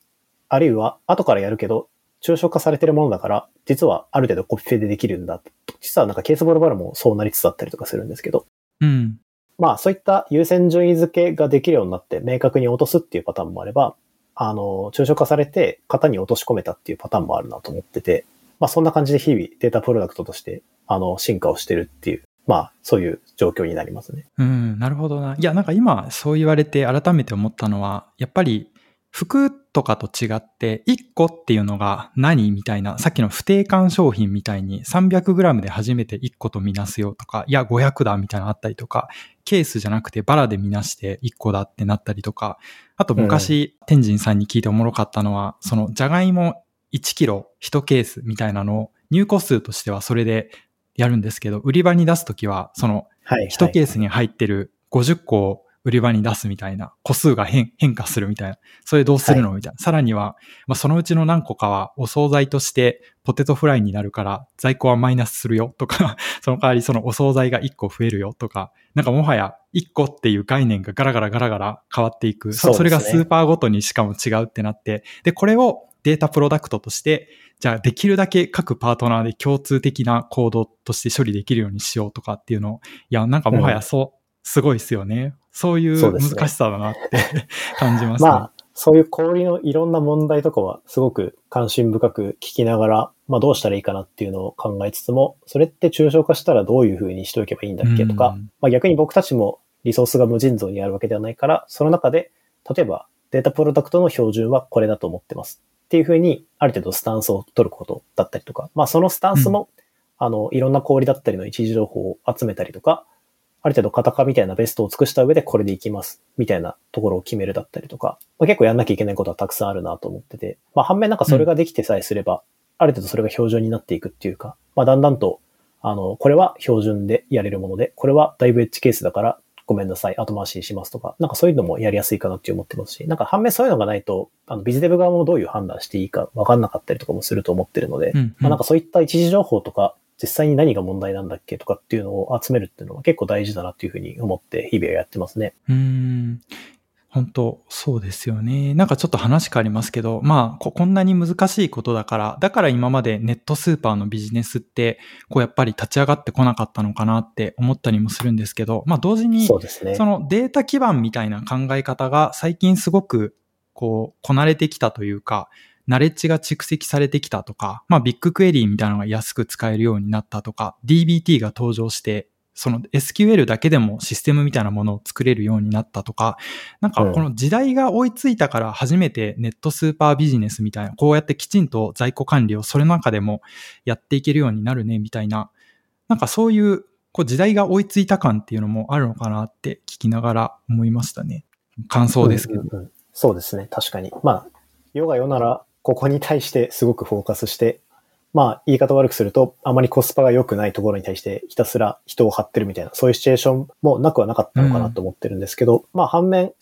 S2: あるいは後からやるけど、抽象化されてるものだから、実はある程度コピペでできるんだ。実はなんかケースボールバルもそうなりつつあったりとかするんですけど、
S1: うん。
S2: まあそういった優先順位付けができるようになって明確に落とすっていうパターンもあれば、あの、抽象化されて型に落とし込めたっていうパターンもあるなと思ってて、まあそんな感じで日々データプロダクトとして、あの、進化をしてるっていう、まあそういう状況になりますね。
S1: うん、なるほどな。いや、なんか今そう言われて改めて思ったのは、やっぱり服とかと違って、1個っていうのが何みたいな、さっきの不定感商品みたいに 300g で初めて1個とみなすよとか、いや500だみたいなのあったりとか、ケースじゃなくてバラでみなして1個だってなったりとか、あと昔、天神さんに聞いておもろかったのは、そのじゃがいも1キロ1ケースみたいなのを入個数としてはそれでやるんですけど、売り場に出すときは、その
S2: はい、はい。
S1: 1ケースに入ってる50個を売り場に出すみたいな、個数が変変化するみたいな、それどうするのみたいな。さらには、まあ、そのうちの何個かはお惣菜としてポテトフライになるから在庫はマイナスするよとか、その代わりそのお惣菜が1個増えるよとか、なんかもはや1個っていう概念がガラガラガラガラ変わっていく。
S2: そね
S1: それがスーパーごとにしかも違うってなって、で、これをデータプロダクトとして、じゃあできるだけ各パートナーで共通的なコードとして処理できるようにしようとかっていうのを、いや、なんかもはやそう、すごいですよね。そういう難しさだなって感じますね。
S2: まあ、そういう氷のいろんな問題とかはすごく関心深く聞きながら、まあどうしたらいいかなっていうのを考えつつも、それって抽象化したらどういうふうにしておけばいいんだっけとか、
S1: うん
S2: まあ逆に僕たちもリソースが無尽蔵にあるわけではないから、その中で、例えばデータプロダクトの標準はこれだと思ってますっていうふうに、ある程度スタンスを取ることだったりとか、まあそのスタンスも、あの、いろんな氷だったりの一時情報を集めたりとか、ある程度型化みたいなベストを尽くした上でこれでいきます。みたいなところを決めるだったりとか、まあ、結構やんなきゃいけないことはたくさんあるなと思ってて、まあ反面なんかそれができてさえすれば、うん、ある程度それが標準になっていくっていうか、まあだんだんと、あの、これは標準でやれるもので、これはだいぶエッジケースだからごめんなさい、後回しにしますとか、なんかそういうのもやりやすいかなって思ってますし、なんか反面そういうのがないと、あの、ビズデブ側もどういう判断していいか分かんなかったりとかもすると思ってるので、うんうん、まあなんかそういった一時情報とか、実際に何が問題なんだっけとかっていうのを集めるっていうのは結構大事だなっていうふうに思って日々はやってますね。
S1: うん。本当そうですよね。なんかちょっと話変わりますけど、まあこ、こんなに難しいことだから、だから今までネットスーパーのビジネスって、こうやっぱり立ち上がってこなかったのかなって思ったりもするんですけど、まあ同時に、
S2: そうですね。
S1: そのデータ基盤みたいな考え方が最近すごく、こう、こなれてきたというか、ナレッジが蓄積されてきたとか、まあビッグクエリーみたいなのが安く使えるようになったとか、DBT が登場して、その SQL だけでもシステムみたいなものを作れるようになったとか、なんかこの時代が追いついたから初めてネットスーパービジネスみたいな、こうやってきちんと在庫管理をそれの中でもやっていけるようになるねみたいな、なんかそういうこう時代が追いついた感っていうのもあるのかなって聞きながら思いましたね。感想ですけど。うんうんうん、
S2: そうですね。確かに。まあ、世が世ならここに対してすごくフォーカスして、まあ、言い方悪くすると、あまりコスパが良くないところに対してひたすら人を張ってるみたいな、そういうシチュエーションもなくはなかったのかなと思ってるんですけど、うん、まあ、反面、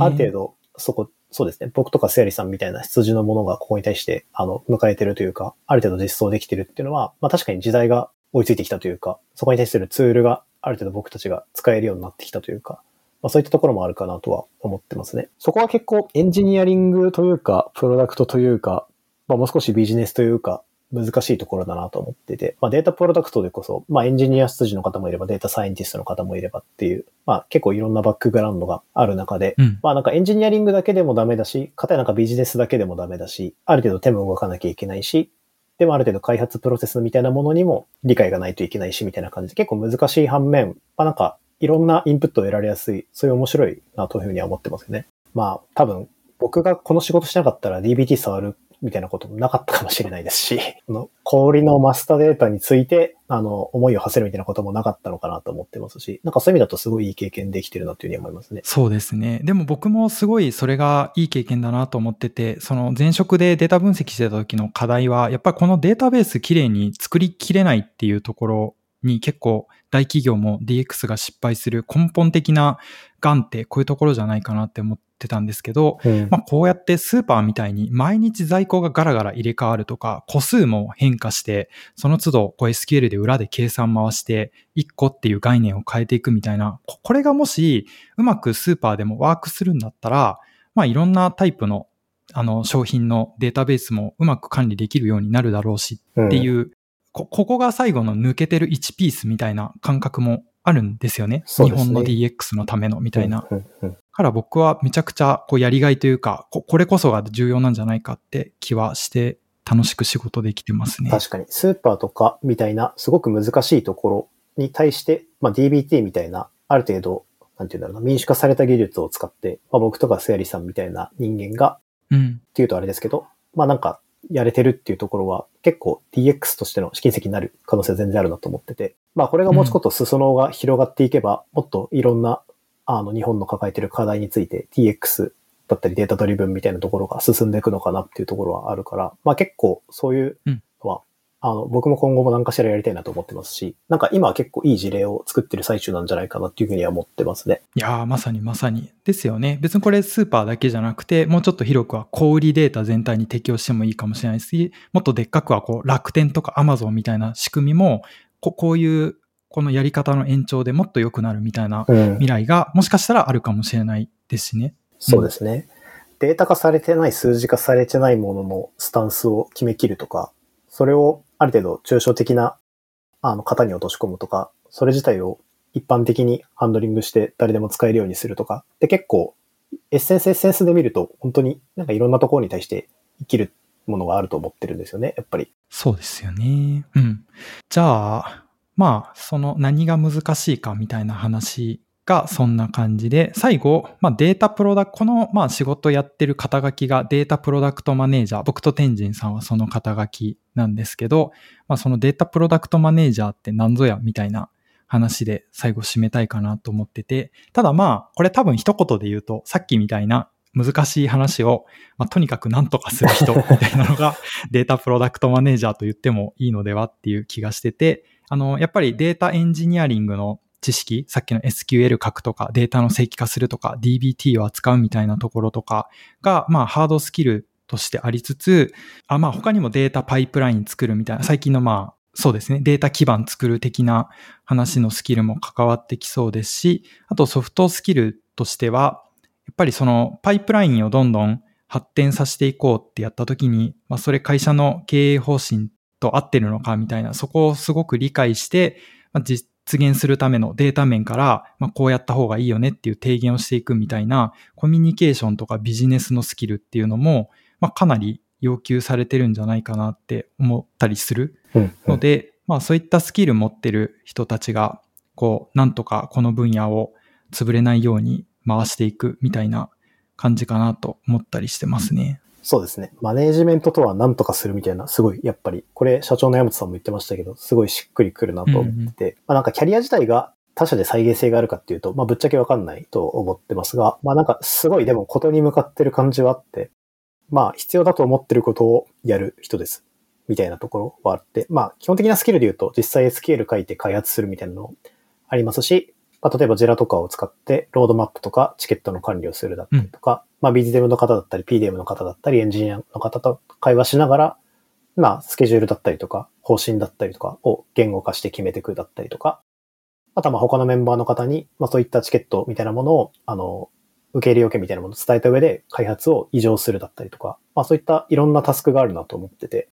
S2: ある程度、そこ、そうですね、僕とかセアリさんみたいな羊のものがここに対して、あの、迎えてるというか、ある程度実装できてるっていうのは、まあ確かに時代が追いついてきたというか、そこに対するツールがある程度僕たちが使えるようになってきたというか、まあそういったところもあるかなとは思ってますね。そこは結構エンジニアリングというか、プロダクトというか、まあ、もう少しビジネスというか、難しいところだなと思ってて、まあ、データプロダクトでこそ、まあ、エンジニア筋の方もいれば、データサイエンティストの方もいればっていう、まあ、結構いろんなバックグラウンドがある中で、うん、まあ、なんかエンジニアリングだけでもダメだし、かたやなんかビジネスだけでもダメだし、ある程度手も動かなきゃいけないし、でもある程度開発プロセスみたいなものにも理解がないといけないし、みたいな感じで結構難しい反面、まあ、なんかいろんなインプットを得られやすい、そういう面白いなというふうには思ってますよね。まあ、多分、僕がこの仕事しなかったら DBT 触るみたいなこともなかったかもしれないですし、の氷のマスターデータについて、あの、思いを馳せるみたいなこともなかったのかなと思ってますし、なんかそういう意味だとすごいいい経験できてるなというふうに思いますね。
S1: そうですね。でも僕もすごいそれがいい経験だなと思ってて、その前職でデータ分析してた時の課題は、やっぱりこのデータベースきれいに作りきれないっていうところに結構大企業も DX が失敗する根本的ながんってこういうところじゃないかなって思ってたんですけど、うん、まあこうやってスーパーみたいに毎日在庫がガラガラ入れ替わるとか、個数も変化して、その都度こう SQL で裏で計算回して、1個っていう概念を変えていくみたいな、これがもしうまくスーパーでもワークするんだったら、まあいろんなタイプのあの商品のデータベースもうまく管理できるようになるだろうしっていう、こ、ここが最後の抜けてる1ピースみたいな感覚もあるんですよね。ね日本の DX のためのみたいな。うんうんうん、から僕はめちゃくちゃこうやりがいというかこ、これこそが重要なんじゃないかって気はして楽しく仕事できてますね。
S2: 確かに。スーパーとかみたいなすごく難しいところに対して、まあ、DBT みたいなある程度、なんていうんだろうな、民主化された技術を使って、まあ、僕とかセアリさんみたいな人間が、うん、っていうとあれですけど、まあなんかやれてるっていうところは結構 DX としての試金石になる可能性は全然あるなと思ってて、まあこれがもうちょっと裾野が広がっていけば、もっといろんなあの日本の抱えてる課題について DX だったりデータドリブンみたいなところが進んでいくのかなっていうところはあるから、まあ結構そういうのはあの、僕も今後も何かしらやりたいなと思ってますし、なんか今は結構いい事例を作ってる最中なんじゃないかなっていうふうには思ってますね。
S1: いやー、まさにまさに。ですよね。別にこれスーパーだけじゃなくて、もうちょっと広くは小売データ全体に適用してもいいかもしれないし、もっとでっかくはこう楽天とかアマゾンみたいな仕組みも、ここういうこのやり方の延長でもっと良くなるみたいな未来がもしかしたらあるかもしれないですしね。うん、
S2: そうですね。データ化されてない、数字化されてないもののスタンスを決めきるとか、それをある程度抽象的な、あの、型に落とし込むとか、それ自体を一般的にハンドリングして誰でも使えるようにするとか、で結構、エッセンスエッセンスで見ると、本当になんかいろんなところに対して生きるものがあると思ってるんですよね、やっぱり。
S1: そうですよね。うん。じゃあ、まあ、その何が難しいかみたいな話がそんな感じで、最後、まあ、データプロダクト、この、まあ、仕事やってる肩書きがデータプロダクトマネージャー、僕と天神さんはその肩書きなんですけど、まあ、そのデータプロダクトマネージャーって何ぞやみたいな話で最後締めたいかなと思ってて、ただまあ、これ多分一言で言うと、さっきみたいな難しい話を、まあ、とにかく何とかする人みたいなのがデータプロダクトマネージャーと言ってもいいのではっていう気がしてて、あの、やっぱりデータエンジニアリングの知識、さっきの SQL 書くとか、データの正規化するとか、DBT を扱うみたいなところとかが、まあ、ハードスキルとしてありつつ、あまあ、他にもデータパイプライン作るみたいな、最近のまあ、そうですね。データ基盤作る的な話のスキルも関わってきそうですし、あとソフトスキルとしては、やっぱりそのパイプラインをどんどん発展させていこうってやった時に、まあそれ会社の経営方針と合ってるのかみたいな、そこをすごく理解して、まあ、実現するためのデータ面から、まあこうやった方がいいよねっていう提言をしていくみたいな、コミュニケーションとかビジネスのスキルっていうのも、まあかなり要求されてるんじゃないかなって思ったりするので、うんうん、まあそういったスキル持ってる人たちが、こう、なんとかこの分野を潰れないように回していくみたいな感じかなと思ったりしてますね。
S2: そうですね。マネージメントとは何とかするみたいな、すごい、やっぱり、これ社長の山本さんも言ってましたけど、すごいしっくりくるなと思ってて、うんうん、まあなんかキャリア自体が他社で再現性があるかっていうと、まあぶっちゃけわかんないと思ってますが、まあなんかすごいでもことに向かってる感じはあって、まあ必要だと思ってることをやる人です。みたいなところはあって、まあ基本的なスキルで言うと実際 SQL 書いて開発するみたいなのありますし、まあ、例えばジェラとかを使ってロードマップとかチケットの管理をするだったりとか、うん、まあ BZM の方だったり PDM の方だったりエンジニアの方と会話しながら、まあスケジュールだったりとか方針だったりとかを言語化して決めていくだったりとか、あとはまあ他のメンバーの方に、まあそういったチケットみたいなものを、あの、受け入れ要件みたいなものを伝えた上で開発を異常するだったりとか、まあそういったいろんなタスクがあるなと思ってて、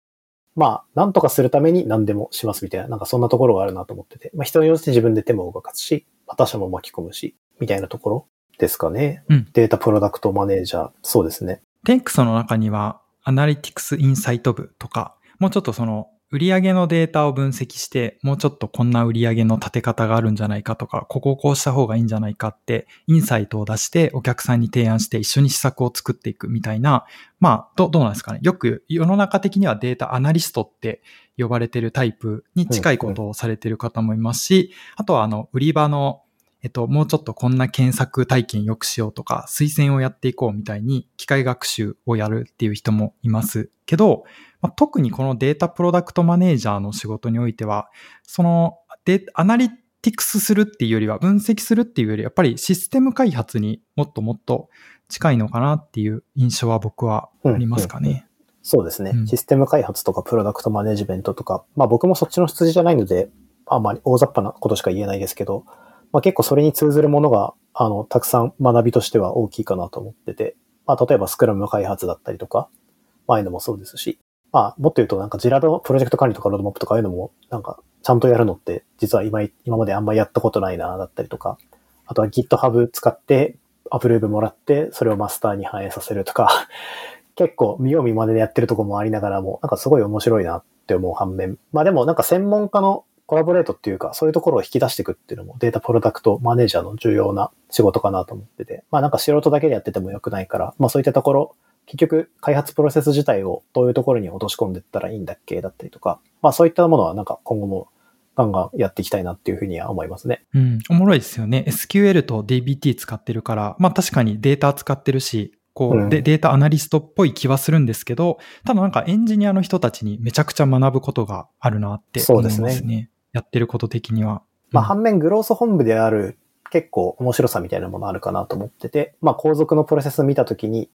S2: まあ、なんとかするために何でもしますみたいな、なんかそんなところがあるなと思ってて、まあ人によって自分で手も動かすし、他社も巻き込むし、みたいなところですかね。うん、データプロダクトマネージャー、そうですね。
S1: テンクスの中には、アナリティクスインサイト部とか、もうちょっとその売上のデータを分析して、もうちょっとこんな売上の立て方があるんじゃないかとか、ここをこうした方がいいんじゃないかって、インサイトを出してお客さんに提案して一緒に施策を作っていくみたいな、まあ、どどうなんですかね。よく世の中的にはデータアナリストって呼ばれてるタイプに近いことをされてる方もいますし、あとはあの、売り場のえっと、もうちょっとこんな検索体験良くしようとか、推薦をやっていこうみたいに機械学習をやるっていう人もいますけど、まあ、特にこのデータプロダクトマネージャーの仕事においては、そのデアナリティクスするっていうよりは、分析するっていうより、やっぱりシステム開発にもっともっと近いのかなっていう印象は僕はありますかね。うんうんうん。
S2: そうですね、うん、システム開発とかプロダクトマネジメントとか、まあ僕もそっちの羊じゃないので、あんまり大雑把なことしか言えないですけど、まあ結構それに通ずるものが、あの、たくさん学びとしては大きいかなと思ってて、まあ例えばスクラムの開発だったりとか、まあいうのもそうですし、まあ、もっと言うとなんかジラドプロジェクト管理とかロードマップとかいうのも、なんか、ちゃんとやるのって、実は今、今まであんまりやったことないな、だったりとか、あとは GitHub 使ってアプローブもらって、それをマスターに反映させるとか、結構見よう見まねでやってるとこもありながらも、なんかすごい面白いなって思う反面。まあでもなんか専門家のコラボレートっていうか、そういうところを引き出していくっていうのもデータプロダクトマネージャーの重要な仕事かなと思ってて、まあなんか素人だけでやっててもよくないから、まあそういったところ結局開発プロセス自体をどういうところに落とし込んでいったらいいんだっけだったりとか、まあそういったものはなんか今後もガンガンやっていきたいなっていうふうには思いますね。
S1: うん、おもろいですよね。SQL と DBT 使ってるから、まあ確かにデータ使ってるし、こう、で、データアナリストっぽい気はするんですけど、ただなんかエンジニアの人たちにめちゃくちゃ学ぶことがあるなって思いますね。そうですね。やってること的には。
S2: まあ反面グロース本部である結構面白さみたいなものあるかなと思ってて、まあ後続のプロセス見たときに、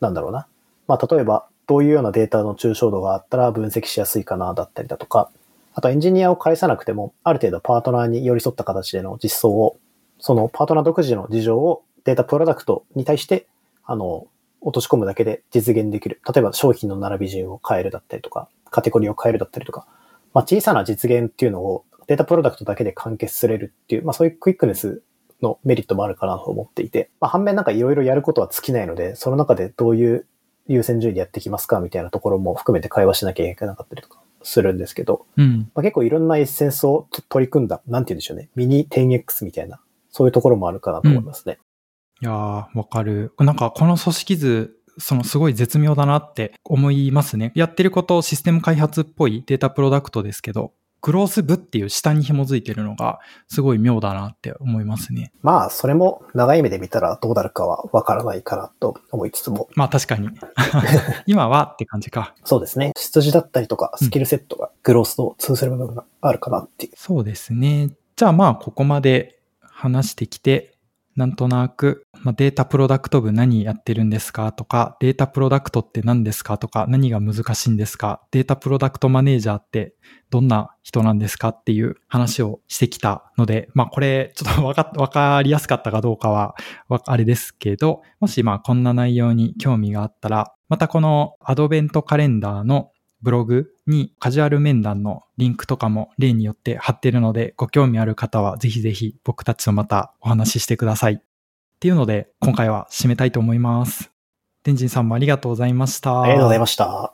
S2: なんだろうな。まあ、例えば、どういうようなデータの抽象度があったら分析しやすいかな、だったりだとか、あとエンジニアを介さなくても、ある程度パートナーに寄り添った形での実装を、そのパートナー独自の事情をデータプロダクトに対して、あの、落とし込むだけで実現できる。例えば商品の並び順を変えるだったりとか、カテゴリーを変えるだったりとか、まあ、小さな実現っていうのをデータプロダクトだけで完結すれるっていう、まあ、そういうクイックネスのメリットもあるかなと思っていて、まあ、反面なんかいろいろやることは尽きないので、その中でどういう優先順位でやっていきますかみたいなところも含めて会話しなきゃいけなかったりとかするんですけど、うん、まあ、結構いろんなエッセンスを取り組んだ、なんて言うんでしょうね、ミニ 10X みたいな、そういうところもあるかなと思いますね。
S1: うん、いやー、わかる。なんかこの組織図、そのすごい絶妙だなって思いますね。やってることシステム開発っぽいデータプロダクトですけど、グロース部っていう下に紐づいてるのがすごい妙だなって思いますね。
S2: まあ、それも長い目で見たらどうなるかはわからないかなと思いつつも。
S1: まあ確かに。今はって感じか。
S2: そうですね。出自だったりとかスキルセットがグロースと通する部分があるかなっていう。
S1: そうですね。じゃあまあここまで話してきて、なんとなく、まあ、データプロダクト部何やってるんですか？とか、データプロダクトって何ですか？とか、何が難しいんですか？データプロダクトマネージャーってどんな人なんですか？っていう話をしてきたので、まあこれちょっとわか、わかりやすかったかどうかは、あれですけど、もしまあこんな内容に興味があったら、またこのアドベントカレンダーのブログにカジュアル面談のリンクとかも例によって貼ってるので、ご興味ある方はぜひぜひ僕たちとまたお話ししてください。っていうので、今回は締めたいと思います。天神さんもありがとうございました。
S2: ありがとうございました。